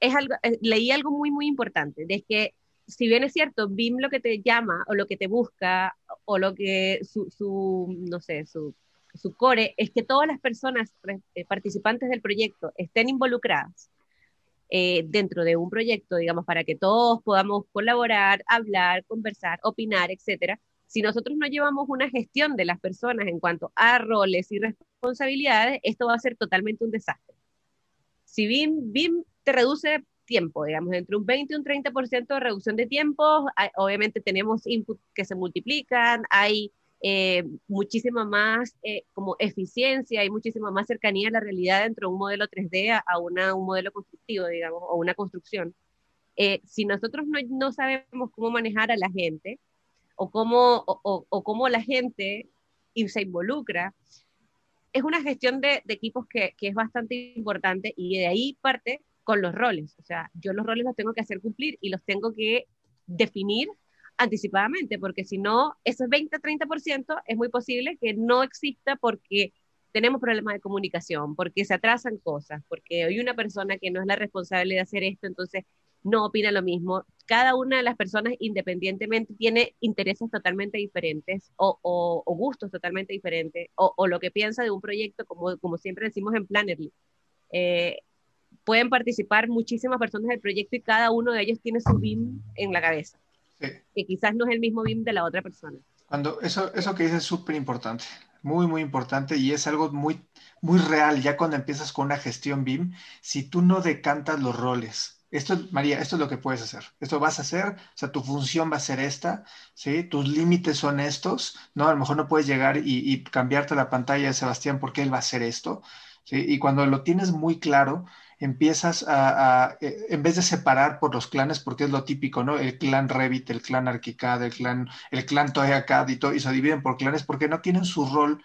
es algo, eh, leí algo muy, muy importante, de que si bien es cierto, BIM lo que te llama o lo que te busca o lo que su, su no sé, su, su core es que todas las personas participantes del proyecto estén involucradas eh, dentro de un proyecto, digamos, para que todos podamos colaborar, hablar, conversar, opinar, etcétera, si nosotros no llevamos una gestión de las personas en cuanto a roles y responsabilidades, esto va a ser totalmente un desastre. Si BIM, BIM te reduce tiempo, digamos, entre un 20 y un 30% de reducción de tiempo, obviamente tenemos inputs que se multiplican, hay eh, muchísima más eh, como eficiencia y muchísima más cercanía a la realidad dentro de un modelo 3D a, una, un modelo constructivo, digamos, o una construcción. Eh, si nosotros no, no, sabemos cómo manejar a la gente o cómo, o, cómo la gente se involucra, es una gestión de, de equipos que, que, es bastante importante y de ahí parte con los roles. O sea, yo los roles los tengo que hacer cumplir y los tengo que definir anticipadamente, porque si no, ese 20-30% es muy posible que no exista porque tenemos problemas de comunicación, porque se atrasan cosas, porque hay una persona que no es la responsable de hacer esto, entonces no opina lo mismo. Cada una de las personas independientemente tiene intereses totalmente diferentes o, gustos totalmente diferentes o, lo que piensa de un proyecto, como, siempre decimos en Plannerly. Eh, pueden participar muchísimas personas del proyecto y cada uno de ellos tiene su BIM en la cabeza que quizás no es el mismo BIM de la otra persona. Cuando eso, eso que dices es súper importante, muy, muy importante y es algo muy, muy real ya cuando empiezas con una gestión BIM, si tú no decantas los roles esto, María, esto es lo que puedes hacer. Esto vas a hacer, o sea, tu función va a ser esta, ¿sí? Tus límites son estos, ¿no? A lo mejor no puedes llegar y, cambiarte la pantalla de Sebastián porque él va a hacer esto, ¿sí? Y cuando lo tienes muy claro, empiezas a, eh, en vez de separar por los clanes, porque es lo típico, ¿no? El clan Revit, el clan Arquicad, el clan, el clan Toyacad y todo, y se dividen por clanes porque no tienen su rol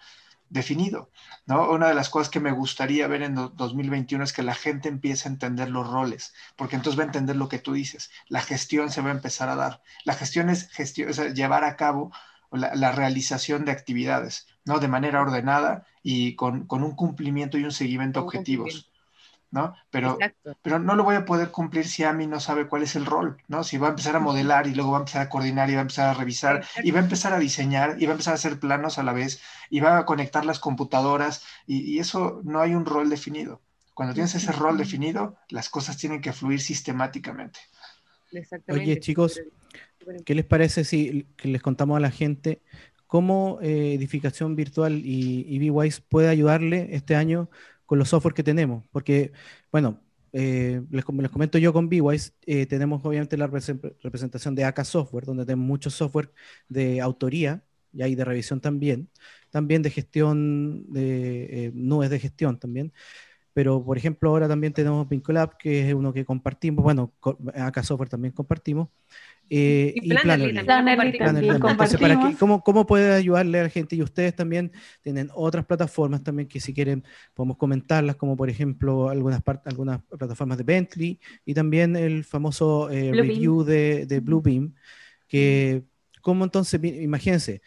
definido, ¿no? Una de las cosas que me gustaría ver en 2021 es que la gente empiece a entender los roles, porque entonces va a entender lo que tú dices. La gestión se va a empezar a dar. La gestión es, gestión, llevar a cabo la, realización de actividades, ¿no? De manera ordenada y con, un cumplimiento y un seguimiento de objetivos. ¿No? Pero, pero no lo voy a poder cumplir si a mí no sabe cuál es el rol, ¿no? Si va a empezar a modelar y luego va a empezar a coordinar y va a empezar a revisar y va a empezar a diseñar y va a empezar a hacer planos a la vez y va a conectar las computadoras y, eso no hay un rol definido. Cuando tienes ese rol definido, las cosas tienen que fluir sistemáticamente. Oye, chicos, ¿qué les parece si les contamos a la gente cómo eh, edificación virtual y, y puede ayudarle este año con los software que tenemos, porque, bueno, eh, les, comento yo con BeWise, eh, tenemos obviamente la representación de AK Software, donde tenemos mucho software de autoría y hay de revisión también, también de gestión, de eh, nubes de gestión también. Pero, por ejemplo, ahora también tenemos Vincolab, que es uno que compartimos, bueno, AK Software también compartimos, eh, y, Plannerly. también ¿cómo, ¿cómo, puede ayudarle a la gente? Y ustedes también tienen otras plataformas también que si quieren podemos comentarlas, como por ejemplo algunas, algunas plataformas de Bentley y también el famoso eh, review de, de Bluebeam, que, ¿cómo entonces, imagínense,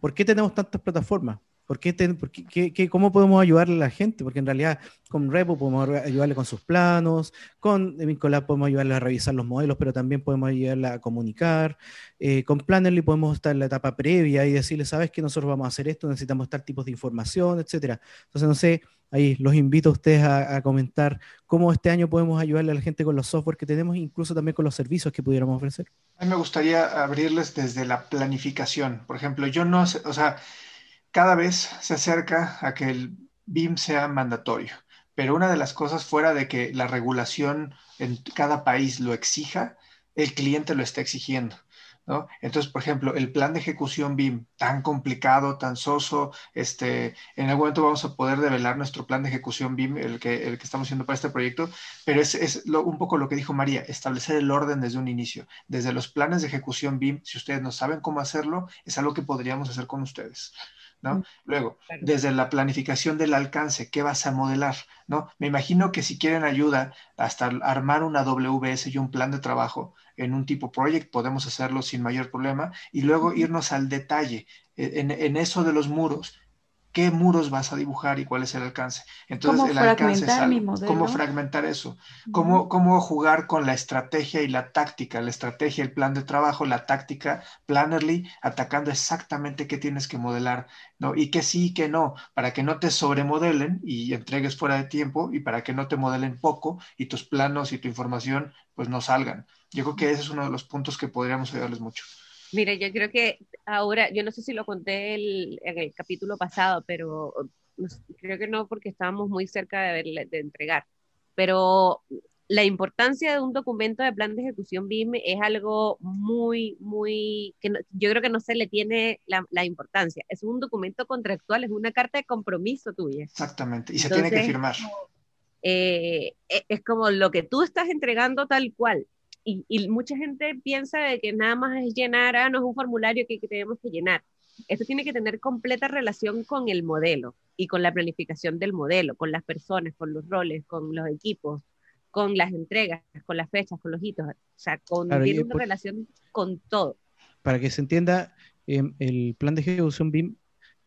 ¿por qué tenemos tantas plataformas? ¿Por qué, ¿Cómo podemos ayudarle a la gente? Porque en realidad con Repo podemos ayudarle con sus planos, con Vincolab podemos ayudarle a revisar los modelos, pero también podemos ayudarle a comunicar. Eh, con Plannerly podemos estar en la etapa previa y decirle, sabes que nosotros vamos a hacer esto, necesitamos tal tipos de información, etcétera. Entonces, no sé, ahí los invito a ustedes a, comentar cómo este año podemos ayudarle a la gente con los software que tenemos, incluso también con los servicios que pudiéramos ofrecer. A mí me gustaría abrirles desde la planificación. Por ejemplo, yo no o sea, cada vez se acerca a que el BIM sea mandatorio, pero una de las cosas fuera de que la regulación en cada país lo exija, el cliente lo está exigiendo. ¿No? Entonces, por ejemplo, el plan de ejecución BIM, tan complicado, tan soso, este, en algún momento vamos a poder develar nuestro plan de ejecución BIM, el que, el que estamos haciendo para este proyecto, pero es, es un poco lo que dijo María, establecer el orden desde un inicio. Desde los planes de ejecución BIM, si ustedes no saben cómo hacerlo, es algo que podríamos hacer con ustedes. ¿No? Luego, desde la planificación del alcance, ¿qué vas a modelar? ¿no? Me imagino que si quieren ayuda hasta armar una WS y un plan de trabajo en un tipo project, podemos hacerlo sin mayor problema y luego irnos al detalle e, en eso de los muros qué muros vas a dibujar y cuál es el alcance. Entonces, el alcance es cómo fragmentar eso, cómo, cómo jugar con la estrategia y la táctica, la estrategia, el plan de trabajo, la táctica, Plannerly, atacando exactamente qué tienes que modelar, ¿no? Y qué sí y qué no, para que no te sobremodelen y entregues fuera de tiempo y para que no te modelen poco y tus planos y tu información pues no salgan. Yo creo que ese es uno de los puntos que podríamos ayudarles mucho. Mira, yo creo que ahora, yo no sé si lo conté en el capítulo pasado, pero creo que no porque estábamos muy cerca de, de entregar, pero la importancia de un documento de plan de ejecución BIM es algo muy, muy, que yo creo que no se le tiene la, importancia. Es un documento contractual, es una carta de compromiso tuya. Exactamente, y se tiene que firmar. Eh, e, es como lo que tú estás entregando tal cual y, mucha gente piensa de que nada más es llenar, ah, no es un formulario que, tenemos que llenar. Esto tiene que tener completa relación con el modelo y con la planificación del modelo, con las personas, con los roles, con los equipos, con las entregas, con las fechas, con los hitos. O sea, con, tiene una relación con todo. Para que se entienda, em, el plan de ejecución BIM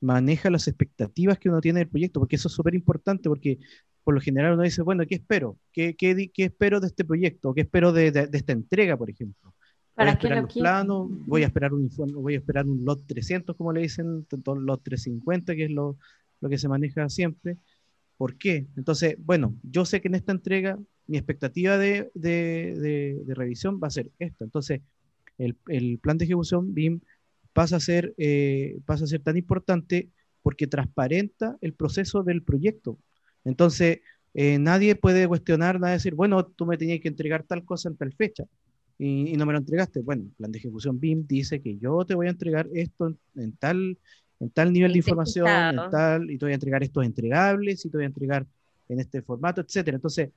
maneja las expectativas que uno tiene del proyecto, porque eso es súper importante, porque por lo general uno dice, bueno, ¿qué espero? ¿Qué, qué, qué espero de este proyecto? ¿Qué espero de, de, esta entrega, por ejemplo? Voy a esperar los planos, voy a esperar un voy a esperar un lot 300, como le dicen, lot 350, que es lo, lo que se maneja siempre. ¿Por qué? Entonces, bueno, yo sé que en esta entrega mi expectativa de, de, de revisión va a ser esta. Entonces, el, el, plan de ejecución BIM pasa a ser, eh, pasa a ser tan importante porque transparenta el proceso del proyecto. Entonces, eh, nadie puede cuestionar, nadie decir, bueno, tú me tenías que entregar tal cosa en tal fecha y, no me lo entregaste. Bueno, el plan de ejecución BIM dice que yo te voy a entregar esto en, tal, en tal nivel de información, en tal, y te voy a entregar estos entregables y te voy a entregar en este formato, etcétera. Entonces,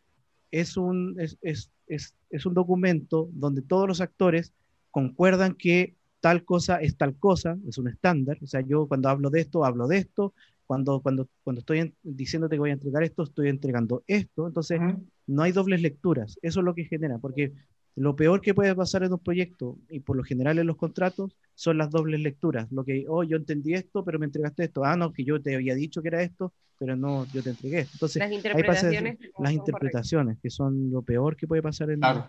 es un, es, es, es, es un documento donde todos los actores concuerdan que tal cosa es tal cosa, es un estándar. O sea, yo cuando hablo de esto, hablo de esto. Cuando, cuando, cuando estoy diciéndote que voy a entregar esto, estoy entregando esto. Entonces, no hay dobles lecturas. Eso es lo que genera, porque lo peor que puede pasar en un proyecto, y por lo general en los contratos, son las dobles lecturas. Lo que, oh, yo entendí esto, pero me entregaste esto. Ah, no, que yo te había dicho que era esto, pero no, yo te entregué esto. Entonces, las interpretaciones, las interpretaciones que son lo peor que puede pasar en, claro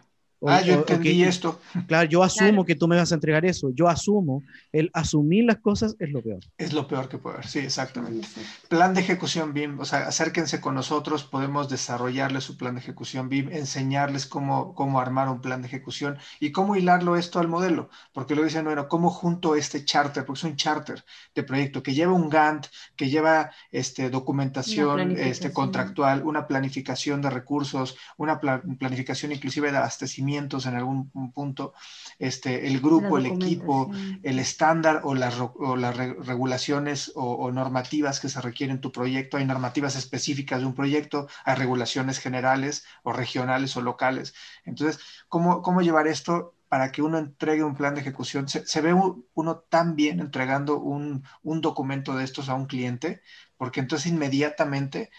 ah, yo entendí esto. Claro, yo asumo que tú me vas a entregar eso. Yo asumo. El asumir las cosas es lo peor. Es lo peor que puede haber, sí, exactamente. Plan de ejecución BIM, o sea, acérquense con nosotros, podemos desarrollarles su plan de ejecución BIM, enseñarles cómo, cómo armar un plan de ejecución y cómo hilarlo esto al modelo. Porque lo dicen, bueno, ¿cómo junto este charter? Porque es un charter de proyecto que lleva un Gantt, que lleva este, documentación este, contractual, una planificación de recursos, una planificación inclusive de abastecimiento en algún punto, este, el grupo, el equipo, el estándar o las, las regulaciones o, normativas que se requieren en tu proyecto. Hay normativas específicas de un proyecto, hay regulaciones generales o regionales o locales. Entonces, ¿cómo, cómo llevar esto? para que uno entregue un plan de ejecución. Se, ve uno tan bien entregando un, un, documento de estos a un cliente, porque entonces inmediatamente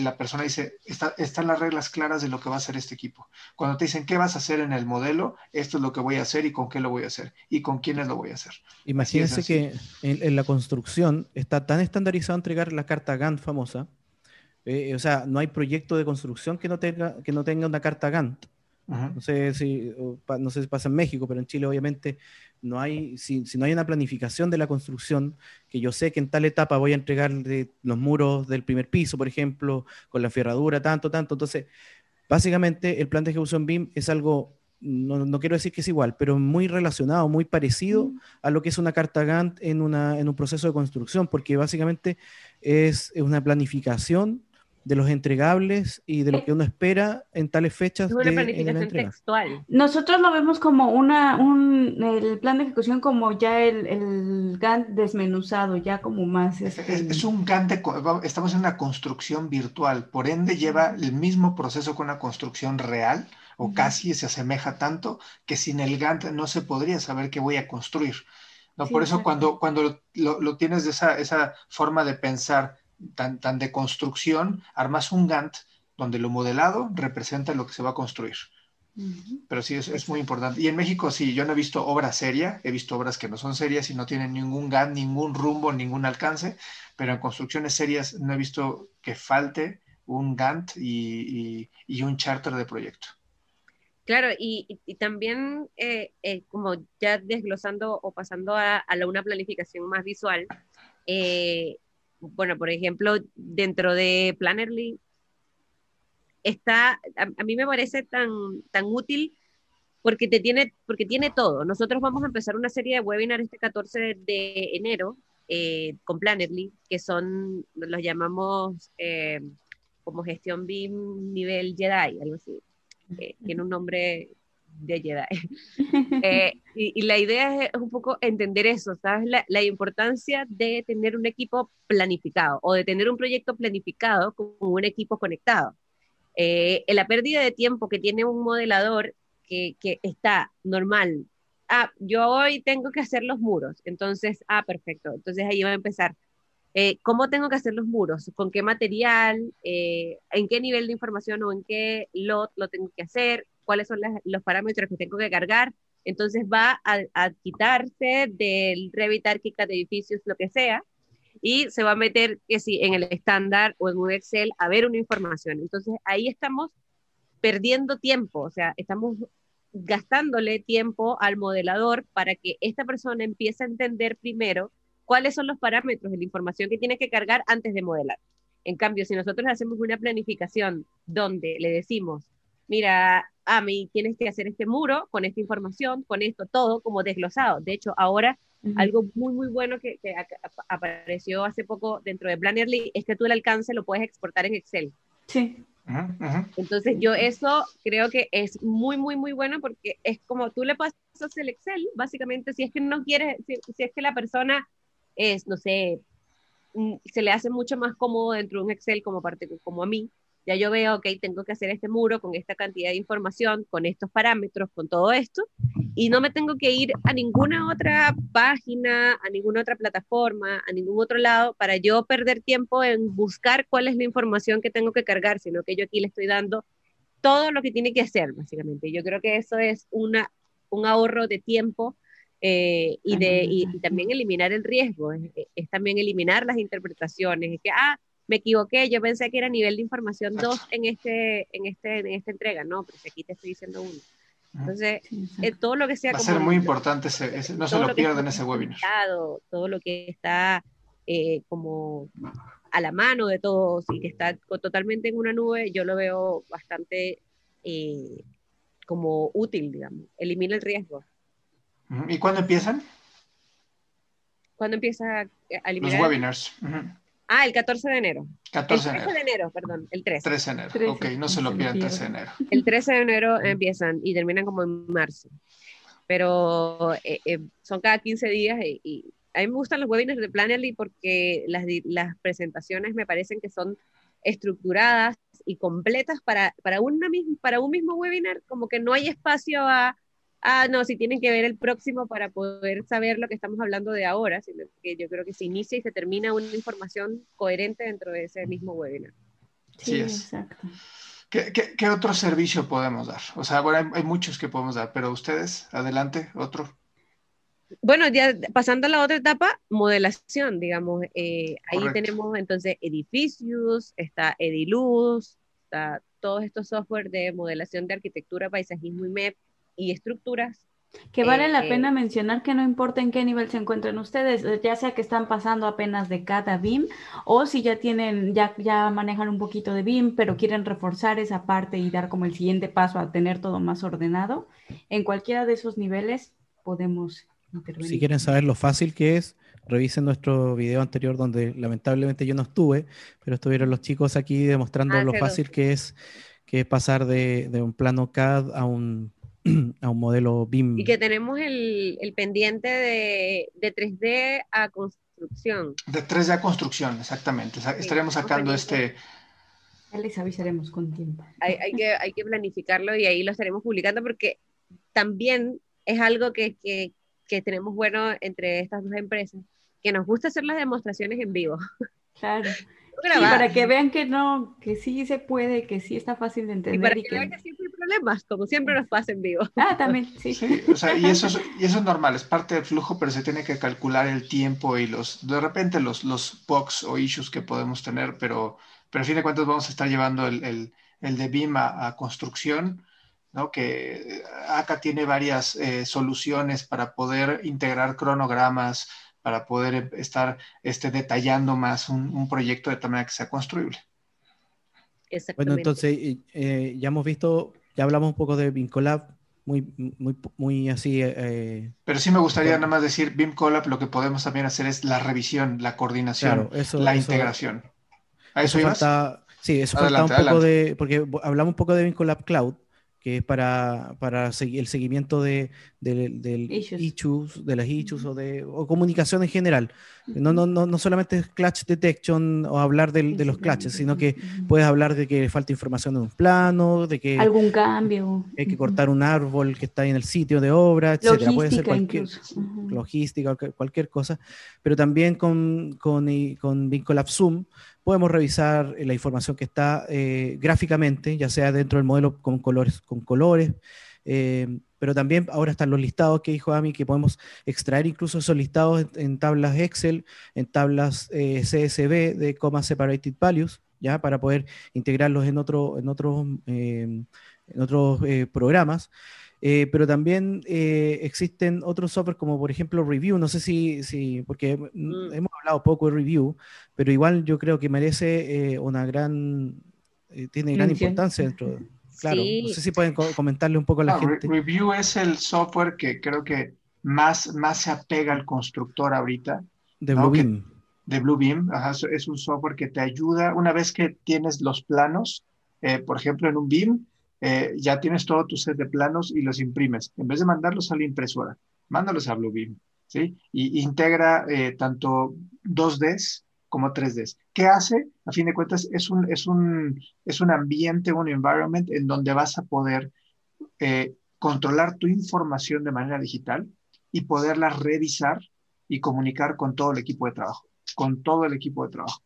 la persona dice, está, están las reglas claras de lo que va a hacer este equipo. Cuando te dicen qué vas a hacer en el modelo, esto es lo que voy a hacer y con qué lo voy a hacer y con quiénes lo voy a hacer. Imagínense que en, la construcción está tan estandarizado entregar la carta Gantt famosa, eh, o sea, no hay proyecto de construcción que no tenga, que no tenga una carta Gantt. No sé si no sé si pasa en México, pero en Chile obviamente no hay, si, no hay una planificación de la construcción, que yo sé que en tal etapa voy a entregar los muros del primer piso, por ejemplo, con la ferradura, tanto, tanto. Entonces, básicamente el plan de ejecución BIM es algo, no, quiero decir que es igual, pero muy relacionado, muy parecido a lo que es una carta Gantt en, una, en un proceso de construcción, porque básicamente es una planificación de los entregables y de lo que uno espera en tales fechas. de, planificación textual. Nosotros lo vemos como una, un, el plan de ejecución como ya el, el Gantt desmenuzado, ya como más... Este... Es, un Gantt, estamos en una construcción virtual, por ende lleva el mismo proceso con una construcción real, o casi se asemeja tanto, que sin el Gantt no se podría saber qué voy a construir. ¿no? por eso cuando, cuando lo, lo, tienes de esa, esa forma de pensar, tan, tan de construcción, armas un Gantt donde lo modelado representa lo que se va a construir. Pero sí, es, es, muy importante. Y en México sí, yo no he visto obra seria, he visto obras que no son serias y no tienen ningún Gantt, ningún rumbo, ningún alcance, pero en construcciones serias no he visto que falte un Gantt y, y, un charter de proyecto. Claro, y, y también eh, eh, como ya desglosando o pasando a, a una planificación más visual, eh, bueno, por ejemplo, dentro de Plannerly, está, a, mí me parece tan, tan útil porque, te tiene, porque tiene todo. Nosotros vamos a empezar una serie de webinars este 14 de, enero eh, con Plannerly, que son, los llamamos eh, como gestión BIM nivel Jedi, algo así. Eh, tiene un nombre de Jedi. Eh, y, la idea es, un poco entender eso, ¿sabes? La, importancia de tener un equipo planificado o de tener un proyecto planificado con un equipo conectado. Eh, la pérdida de tiempo que tiene un modelador que, que está normal. Ah, yo hoy tengo que hacer los muros, entonces, ah, perfecto, entonces ahí va a empezar. Eh, ¿Cómo tengo que hacer los muros? ¿Con qué material? ¿En qué nivel de información o en qué lot lo tengo que hacer? Cuáles son los parámetros que tengo que cargar. Entonces va a, quitarse del Revit ArchiCAD de edificios, lo que sea, y se va a meter, que sí, en el estándar o en un Excel a ver una información. Entonces ahí estamos perdiendo tiempo, o sea, estamos gastándole tiempo al modelador para que esta persona empiece a entender primero cuáles son los parámetros de la información que tiene que cargar antes de modelar. En cambio, si nosotros hacemos una planificación donde le decimos, mira, a mí tienes que hacer este muro con esta información, con esto, todo como desglosado. De hecho, ahora algo muy, muy bueno que, apareció hace poco dentro de Plannerly es que tú el alcance lo puedes exportar en Excel. Sí. Entonces yo eso creo que es muy, muy, muy bueno porque es como tú le pasas el Excel, básicamente, si es que no quieres, si, es que la persona es, no sé, mm, se le hace mucho más cómodo dentro de un Excel como parte, como a mí, ya yo veo, ok, tengo que hacer este muro con esta cantidad de información, con estos parámetros, con todo esto, y no me tengo que ir a ninguna otra página, a ninguna otra plataforma, a ningún otro lado para yo perder tiempo en buscar cuál es la información que tengo que cargar, sino que yo aquí le estoy dando todo lo que tiene que hacer, básicamente. Yo creo que eso es una, un ahorro de tiempo eh, y, de, y, también eliminar el riesgo, es, es, también eliminar las interpretaciones, es que, ah, me equivoqué, yo pensé que era nivel de información 2 en, este, en, este, en esta entrega, no, pero aquí te estoy diciendo 1. Entonces, eh, todo lo que sea... Va a ser muy importante, ese, no se lo pierdan ese webinar. Todo lo que está eh, como a la mano de todos y que está totalmente en una nube, yo lo veo bastante eh, como útil, digamos. Elimina el riesgo. ¿Y cuándo empiezan? ¿Cuándo empieza a eliminar? Los webinars. Ah, el 14 de enero. 14 de enero. de enero, perdón, el 13. 13 de enero, ok, no se lo pierdan 13 de enero. El 13 de enero empiezan y terminan como en marzo. Pero eh, eh, son cada 15 días y, a mí me gustan los webinars de Plannerly porque las, las presentaciones me parecen que son estructuradas y completas para, para, una, para un mismo webinar, como que no hay espacio a ah, no, si tienen que ver el próximo para poder saber lo que estamos hablando de ahora, sino que yo creo que se inicia y se termina una información coherente dentro de ese mismo webinar. Sí, exacto. ¿Qué, otro servicio podemos dar? O sea, bueno, hay, muchos que podemos dar, pero ustedes, adelante, otro. Bueno, ya pasando a la otra etapa, modelación, digamos. Eh, ahí tenemos entonces edificios, está Ediluz, está todos estos software de modelación de arquitectura, paisajismo y MEP, y estructuras. Que vale la eh, pena mencionar que no importa en qué nivel se encuentren ustedes, eh, ya sea que están pasando apenas de cada BIM o si ya tienen, ya, ya manejan un poquito de BIM, pero quieren reforzar esa parte y dar como el siguiente paso a tener todo más ordenado. En cualquiera de esos niveles podemos intervenir. Si quieren saber lo fácil que es, revisen nuestro video anterior donde lamentablemente yo no estuve, pero estuvieron los chicos aquí demostrando ah, lo fácil que es, que es pasar de, de un plano CAD a un a un modelo BIM. Y que tenemos el, el pendiente de, de, 3D a construcción. De 3D a construcción, exactamente. Estaremos sacando este... Ya les avisaremos con tiempo. Hay, hay, que, hay que planificarlo y ahí lo estaremos publicando porque también es algo que, que, que tenemos bueno entre estas dos empresas, que nos gusta hacer las demostraciones en vivo. Claro para que vean que no, que sí se puede, que sí está fácil de entender. Y para que, vean que siempre hay problemas, como siempre nos pasa en vivo. Ah, también, sí. o sea, y, eso es, y eso es normal, es parte del flujo, pero se tiene que calcular el tiempo y los, de repente los, los bugs o issues que podemos tener, pero, pero a fin de cuentas vamos a estar llevando el, el, el de BIM a, construcción. ¿no? que acá tiene varias eh, soluciones para poder integrar cronogramas, para poder em, estar este, detallando más un, proyecto de tal manera que sea construible. Bueno, entonces eh, ya hemos visto, ya hablamos un poco de Vincolab, muy, muy, muy así. Eh, eh, Pero sí me gustaría nada más decir, BIM Collab lo que podemos también hacer es la revisión, la coordinación, la integración. ¿A eso, Sí, eso falta un poco de, porque hablamos un poco de BIM Collab Cloud, que es para, para el seguimiento de, del issues. de las issues o de o comunicación en general. no, no, no, no solamente es clutch detection o hablar de, de los clutches, sino que puedes hablar de que falta información en un plano, de que algún cambio, hay que cortar un árbol que está en el sitio de obra, etcétera. Puede ser cualquier logística, cualquier cosa, pero también con, con, con Vincolab Zoom podemos revisar la información que está eh, gráficamente, ya sea dentro del modelo con colores, con colores eh, pero también ahora están los listados que dijo Ami, que podemos extraer incluso esos listados en, tablas Excel, en tablas eh, CSV de Comma Separated Values, ¿ya? para poder integrarlos en, otro, en otros, en otros programas. Pero también existen otros software como por ejemplo Review, no sé si, si porque mm. hemos hablado poco de Review, pero igual yo creo que merece una gran, tiene gran importancia dentro de Claro, no sé si pueden comentarle un poco a la gente. Review es el software que creo que más, más se apega al constructor ahorita. De Bluebeam. de Bluebeam. es un software que te ayuda una vez que tienes los planos, eh, por ejemplo, en un BIM, eh, ya tienes todo tu set de planos y los imprimes. En vez de mandarlos a la impresora, mándalos a Bluebeam, ¿sí? Y integra eh, tanto 2Ds como 3Ds. ¿Qué hace? A fin de cuentas, es un, es un, es un ambiente, un environment en donde vas a poder controlar tu información de manera digital y poderla revisar y comunicar con todo el equipo de trabajo con todo el equipo de trabajo.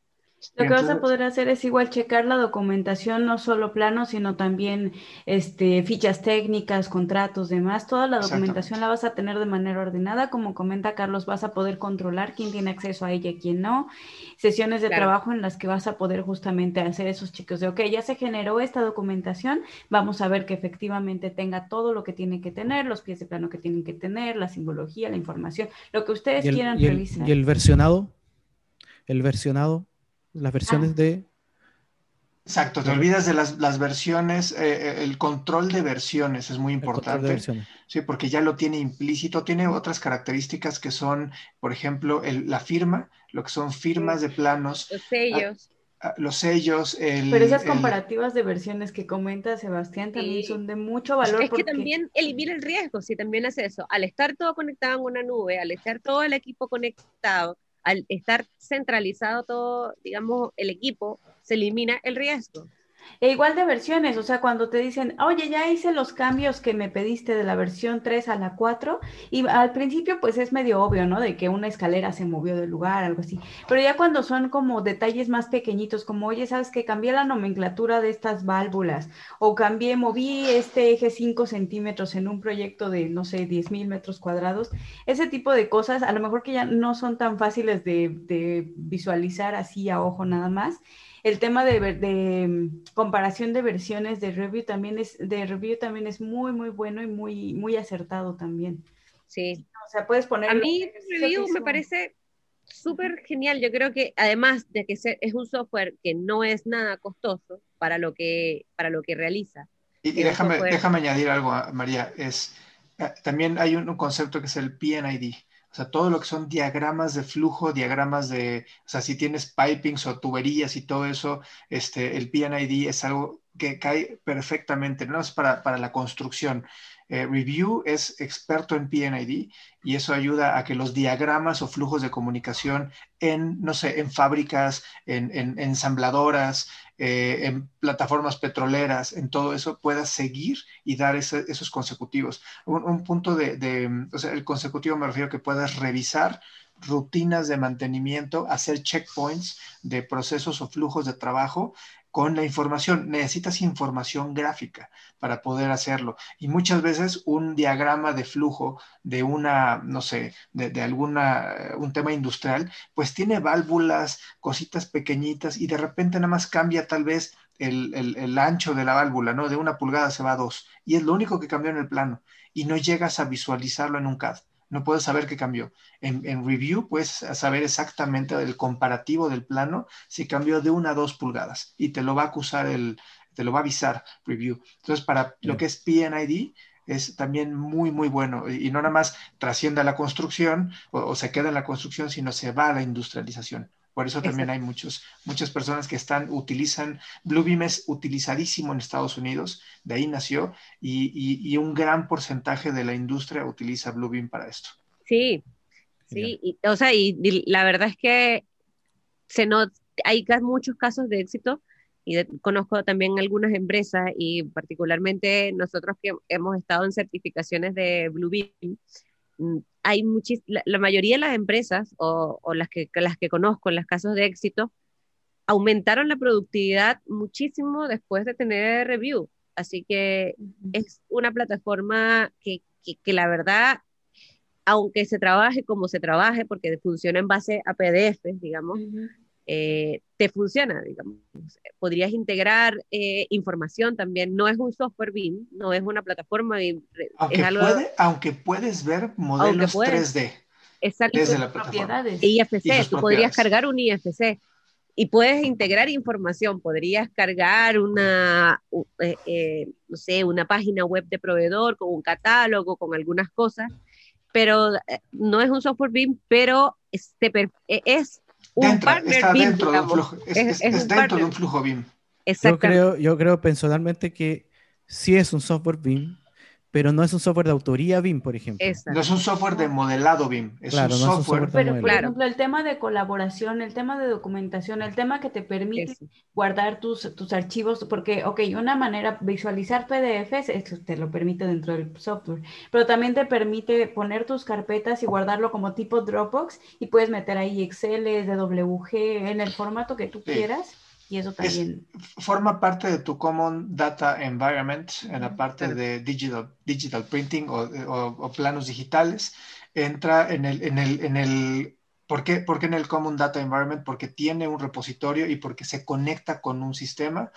Lo que vas a poder hacer es igual checar la documentación, no solo planos, sino también este, fichas técnicas, contratos, demás. Toda la documentación la vas a tener de manera ordenada. Como comenta Carlos, vas a poder controlar quién tiene acceso a ella y quién no. Sesiones de trabajo en las que vas a poder justamente hacer esos chicos de, ok, ya se generó esta documentación, vamos a ver que efectivamente tenga todo lo que tiene que tener, los pies de plano que tienen que tener, la simbología, la información, lo que ustedes quieran revisar. ¿Y el versionado? el versionado, las versiones ah. de... Exacto, te olvidas de las, versiones, eh, eh, el control de versiones es muy importante. Sí, porque ya lo tiene implícito, tiene otras características que son, por ejemplo, la firma, lo que son firmas de planos. Los sellos. Ah, ah, los sellos. El, Pero esas comparativas de versiones que comenta Sebastián también son de mucho valor. Es que también elimina el riesgo si también hace eso. Al estar todo conectado en una nube, al estar todo el equipo conectado, al estar centralizado todo, digamos, el equipo, se elimina el riesgo. E igual de versiones, o sea, cuando te dicen, oye, ya hice los cambios que me pediste de la versión 3 a la 4, y al principio pues es medio obvio, ¿no? De que una escalera se movió del lugar, algo así. Pero ya cuando son como detalles más pequeñitos, como, oye, ¿sabes que cambié la nomenclatura de estas válvulas? O cambié, moví este eje 5 centímetros en un proyecto de, no sé, 10 mil metros cuadrados. Ese tipo de cosas, a lo mejor que ya no son tan fáciles de, de visualizar así a ojo nada más el tema de, de, comparación de versiones de review también es de review también es muy muy bueno y muy muy acertado también. Sí. O sea, puedes poner A mí review me parece súper genial. Yo creo que además de que es un software que no es nada costoso para lo que para lo que realiza. Y, déjame, déjame añadir algo, María, es eh, también hay un, un concepto que es el PNID, o sea, todo lo que son diagramas de flujo, diagramas de, o sea, si tienes pipings o tuberías y todo eso, este, el PNID es algo que cae perfectamente, no es para, para la construcción. Eh, Review es experto en PNID y eso ayuda a que los diagramas o flujos de comunicación en, no sé, en fábricas, en, en ensambladoras, eh, en plataformas petroleras, en todo eso, pueda seguir y dar esos consecutivos. Un, punto de, o sea, el consecutivo me refiero a que puedas revisar rutinas de mantenimiento, hacer checkpoints de procesos o flujos de trabajo con la información. Necesitas información gráfica para poder hacerlo. Y muchas veces un diagrama de flujo de una, no sé, de, alguna, un tema industrial, pues tiene válvulas, cositas pequeñitas y de repente nada más cambia tal vez el, el, ancho de la válvula, ¿no? De una pulgada se va a dos. Y es lo único que cambió en el plano. Y no llegas a visualizarlo en un CAD no puedes saber qué cambió. En, review puedes saber exactamente el comparativo del plano si cambió de una a dos pulgadas y te lo va a acusar el, te lo va a avisar review. Entonces, para lo que es PNID, es también muy, muy bueno. Y, no nada más trasciende a la construcción o, se queda en la construcción, sino se va a la industrialización. Por eso también hay muchos, muchas personas que están, utilizan, Bluebeam es utilizadísimo en Estados Unidos, de ahí nació, y, un gran porcentaje de la industria utiliza Bluebeam para esto. Sí, sí, o sea, y, la verdad es que se not, hay muchos casos de éxito y conozco también algunas empresas y particularmente nosotros que hemos estado en certificaciones de Bluebeam, hay la, mayoría de las empresas o, las, que, las que conozco en los casos de éxito aumentaron la productividad muchísimo después de tener review. Así que es una plataforma que, que, la verdad, aunque se trabaje como se trabaje, porque funciona en base a PDF, digamos, eh, te funciona, digamos. Podrías integrar eh, información también. No es un software BIM, no es una plataforma BIM. Aunque, puedes ver modelos 3D. Exacto. Desde la plataforma. IFC, tú podrías cargar un IFC y puedes integrar información. Podrías cargar una, eh, no sé, una página web de proveedor con un catálogo, con algunas cosas, pero no es un software BIM, pero es un Dentro, partner está BIM, dentro, de un flujo, es, Es- es- es es un dentro partner. de un flujo BIM. Yo creo, yo creo personalmente que sí es un software BIM, pero no es un software de autoría BIM, por ejemplo. Exacto. No es un software de modelado BIM, es Claro, un no es un software. software Pero, por Claro. ejemplo, el tema de colaboración, el tema de documentación, el tema que te permite Eso. guardar tus, tus archivos, porque, ok, una manera, visualizar PDFs, esto te lo permite dentro del software, pero también te permite poner tus carpetas y guardarlo como tipo Dropbox y puedes meter ahí Excel, DWG, en el formato que tú Sí. quieras y eso también. forma parte de tu Common Data Environment en la parte de digital, digital printing o, o- o planos digitales. Entra en el, en el, en el ¿por, qué, por qué en el Common Data Environment? Porque tiene un repositorio y porque se conecta con un sistema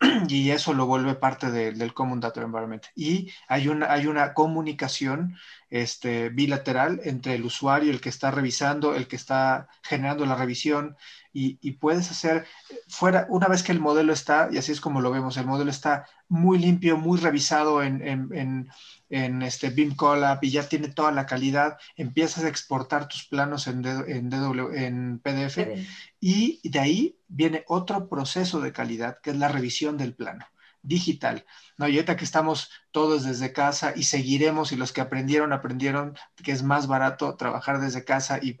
y eso lo vuelve parte de- del Common Data Environment. Y hay una, hay una comunicación este, bilateral entre el usuario, el que está revisando, el que está generando la revisión y, y puedes hacer fuera, una vez que el modelo está, y así es como lo vemos, el modelo está muy limpio, muy revisado en, en, en, en este BIM Collab y ya tiene toda la calidad, empiezas a exportar tus planos en, DW, en PDF y de ahí viene otro proceso de calidad, que es la revisión del plano digital. No, y ahorita que estamos todos desde casa y seguiremos, y los que aprendieron, aprendieron que es más barato trabajar desde casa y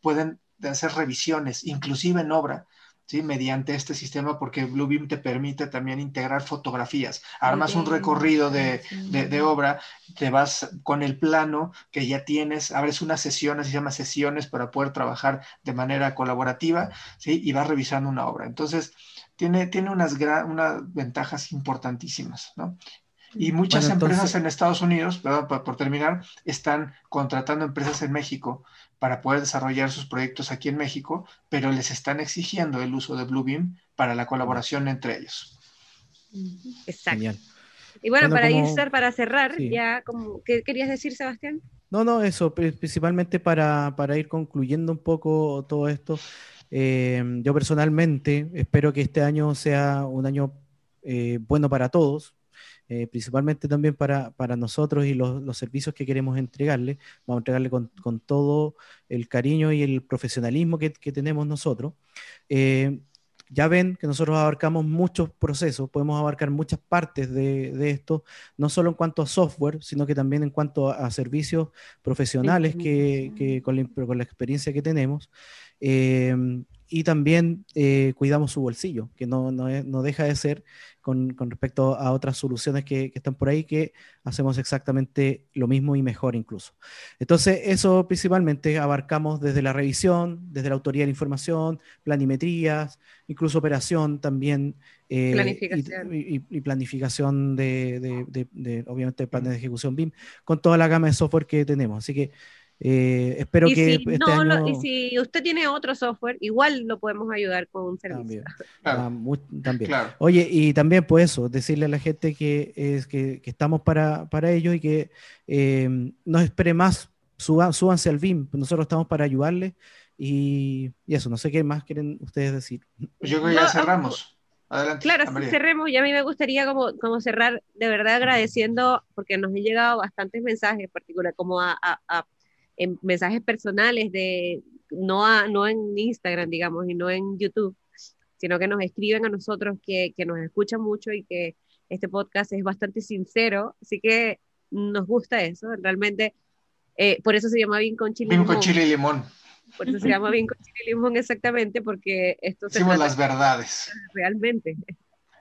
pueden hacer revisiones, inclusive en obra, ¿sí? mediante este sistema, porque Bluebeam te permite también integrar fotografías. Armas un recorrido de, de, de obra, te vas con el plano que ya tienes, abres una sesión, así se llama sesiones, para poder trabajar de manera colaborativa, ¿sí? y vas revisando una obra. Entonces, tiene, tiene unas, unas ventajas importantísimas, ¿no? Y muchas Bueno, entonces- empresas en Estados Unidos, perdón, por, por terminar, están contratando empresas en México para poder desarrollar sus proyectos aquí en México, pero les están exigiendo el uso de Bluebeam para la colaboración entre ellos. Exacto. Genial. Y bueno, Bueno, para como- irse, para cerrar, Sí. ya como, ¿qué querías decir, Sebastián? No, no, eso, pri- principalmente para, para ir concluyendo un poco todo esto. eh, yo personalmente espero que este año sea un año eh, bueno para todos, eh, principalmente también para, para nosotros y los, los servicios que queremos entregarle. Vamos a entregarle con, con todo el cariño y el profesionalismo que, que tenemos nosotros. Eh, ya ven que nosotros abarcamos muchos procesos, podemos abarcar muchas partes de, de esto, no solo en cuanto a software, sino que también en cuanto a, a servicios profesionales que, que con, la, con la experiencia que tenemos. Eh, y también eh, cuidamos su bolsillo, que no, no, no deja de ser con, con respecto a otras soluciones que, que están por ahí, que hacemos exactamente lo mismo y mejor incluso. Entonces, eso principalmente abarcamos desde la revisión, desde la autoría de la información, planimetrías, incluso operación también. eh, y- Planificación. Y, y- y planificación de, de- de- de, obviamente, planes de ejecución BIM, con toda la gama de software que tenemos. Así que eh, espero y, que si este no lo- año... y si usted tiene otro software, igual lo podemos ayudar con un servicio. También. Claro, Ah, mu- también. claro. Oye, y también pues eso, decirle a la gente que, es, que, que estamos para, para ello y que eh, no espere más, suba- súbanse al BIM, nosotros estamos para ayudarles y, y eso, no sé qué más quieren ustedes decir. Yo creo que ya No, cerramos. Adelante. Claro, María. cerremos. Y a mí me gustaría como, como cerrar de verdad agradeciendo, porque nos han llegado bastantes mensajes, particular como a, a- a- en mensajes personales de no, a, no en Instagram, digamos, y no en YouTube, sino que nos escriben a nosotros que, que nos escuchan mucho y que este podcast es bastante sincero, así que nos gusta eso, realmente, eh, por eso se llama Bien con Chile Vino con Limón, chile y limón. por eso se llama Bien con Chile y Limón exactamente, porque esto se trata las verdades. realmente.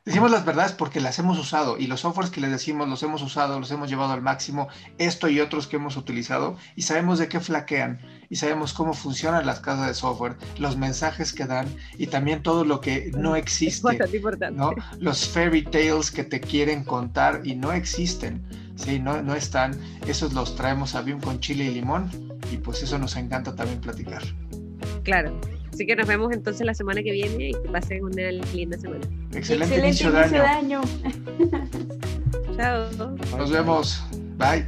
Decimos las verdades porque las hemos usado y los softwares que les decimos los hemos usado, los hemos llevado al máximo, esto y otros que hemos utilizado y sabemos de qué flaquean y sabemos cómo funcionan las casas de software, los mensajes que dan y también todo lo que no Es existe, bastante importante. ¿no? Los fairy tales que te quieren contar y no existen, ¿sí? No, no están, esos los traemos a BIM con chile y limón y pues eso nos encanta también platicar. Claro. Así que nos vemos entonces la semana que viene y que pasen una linda semana. Excelente, inicio de año. año. Chao. Nos vemos. Bye.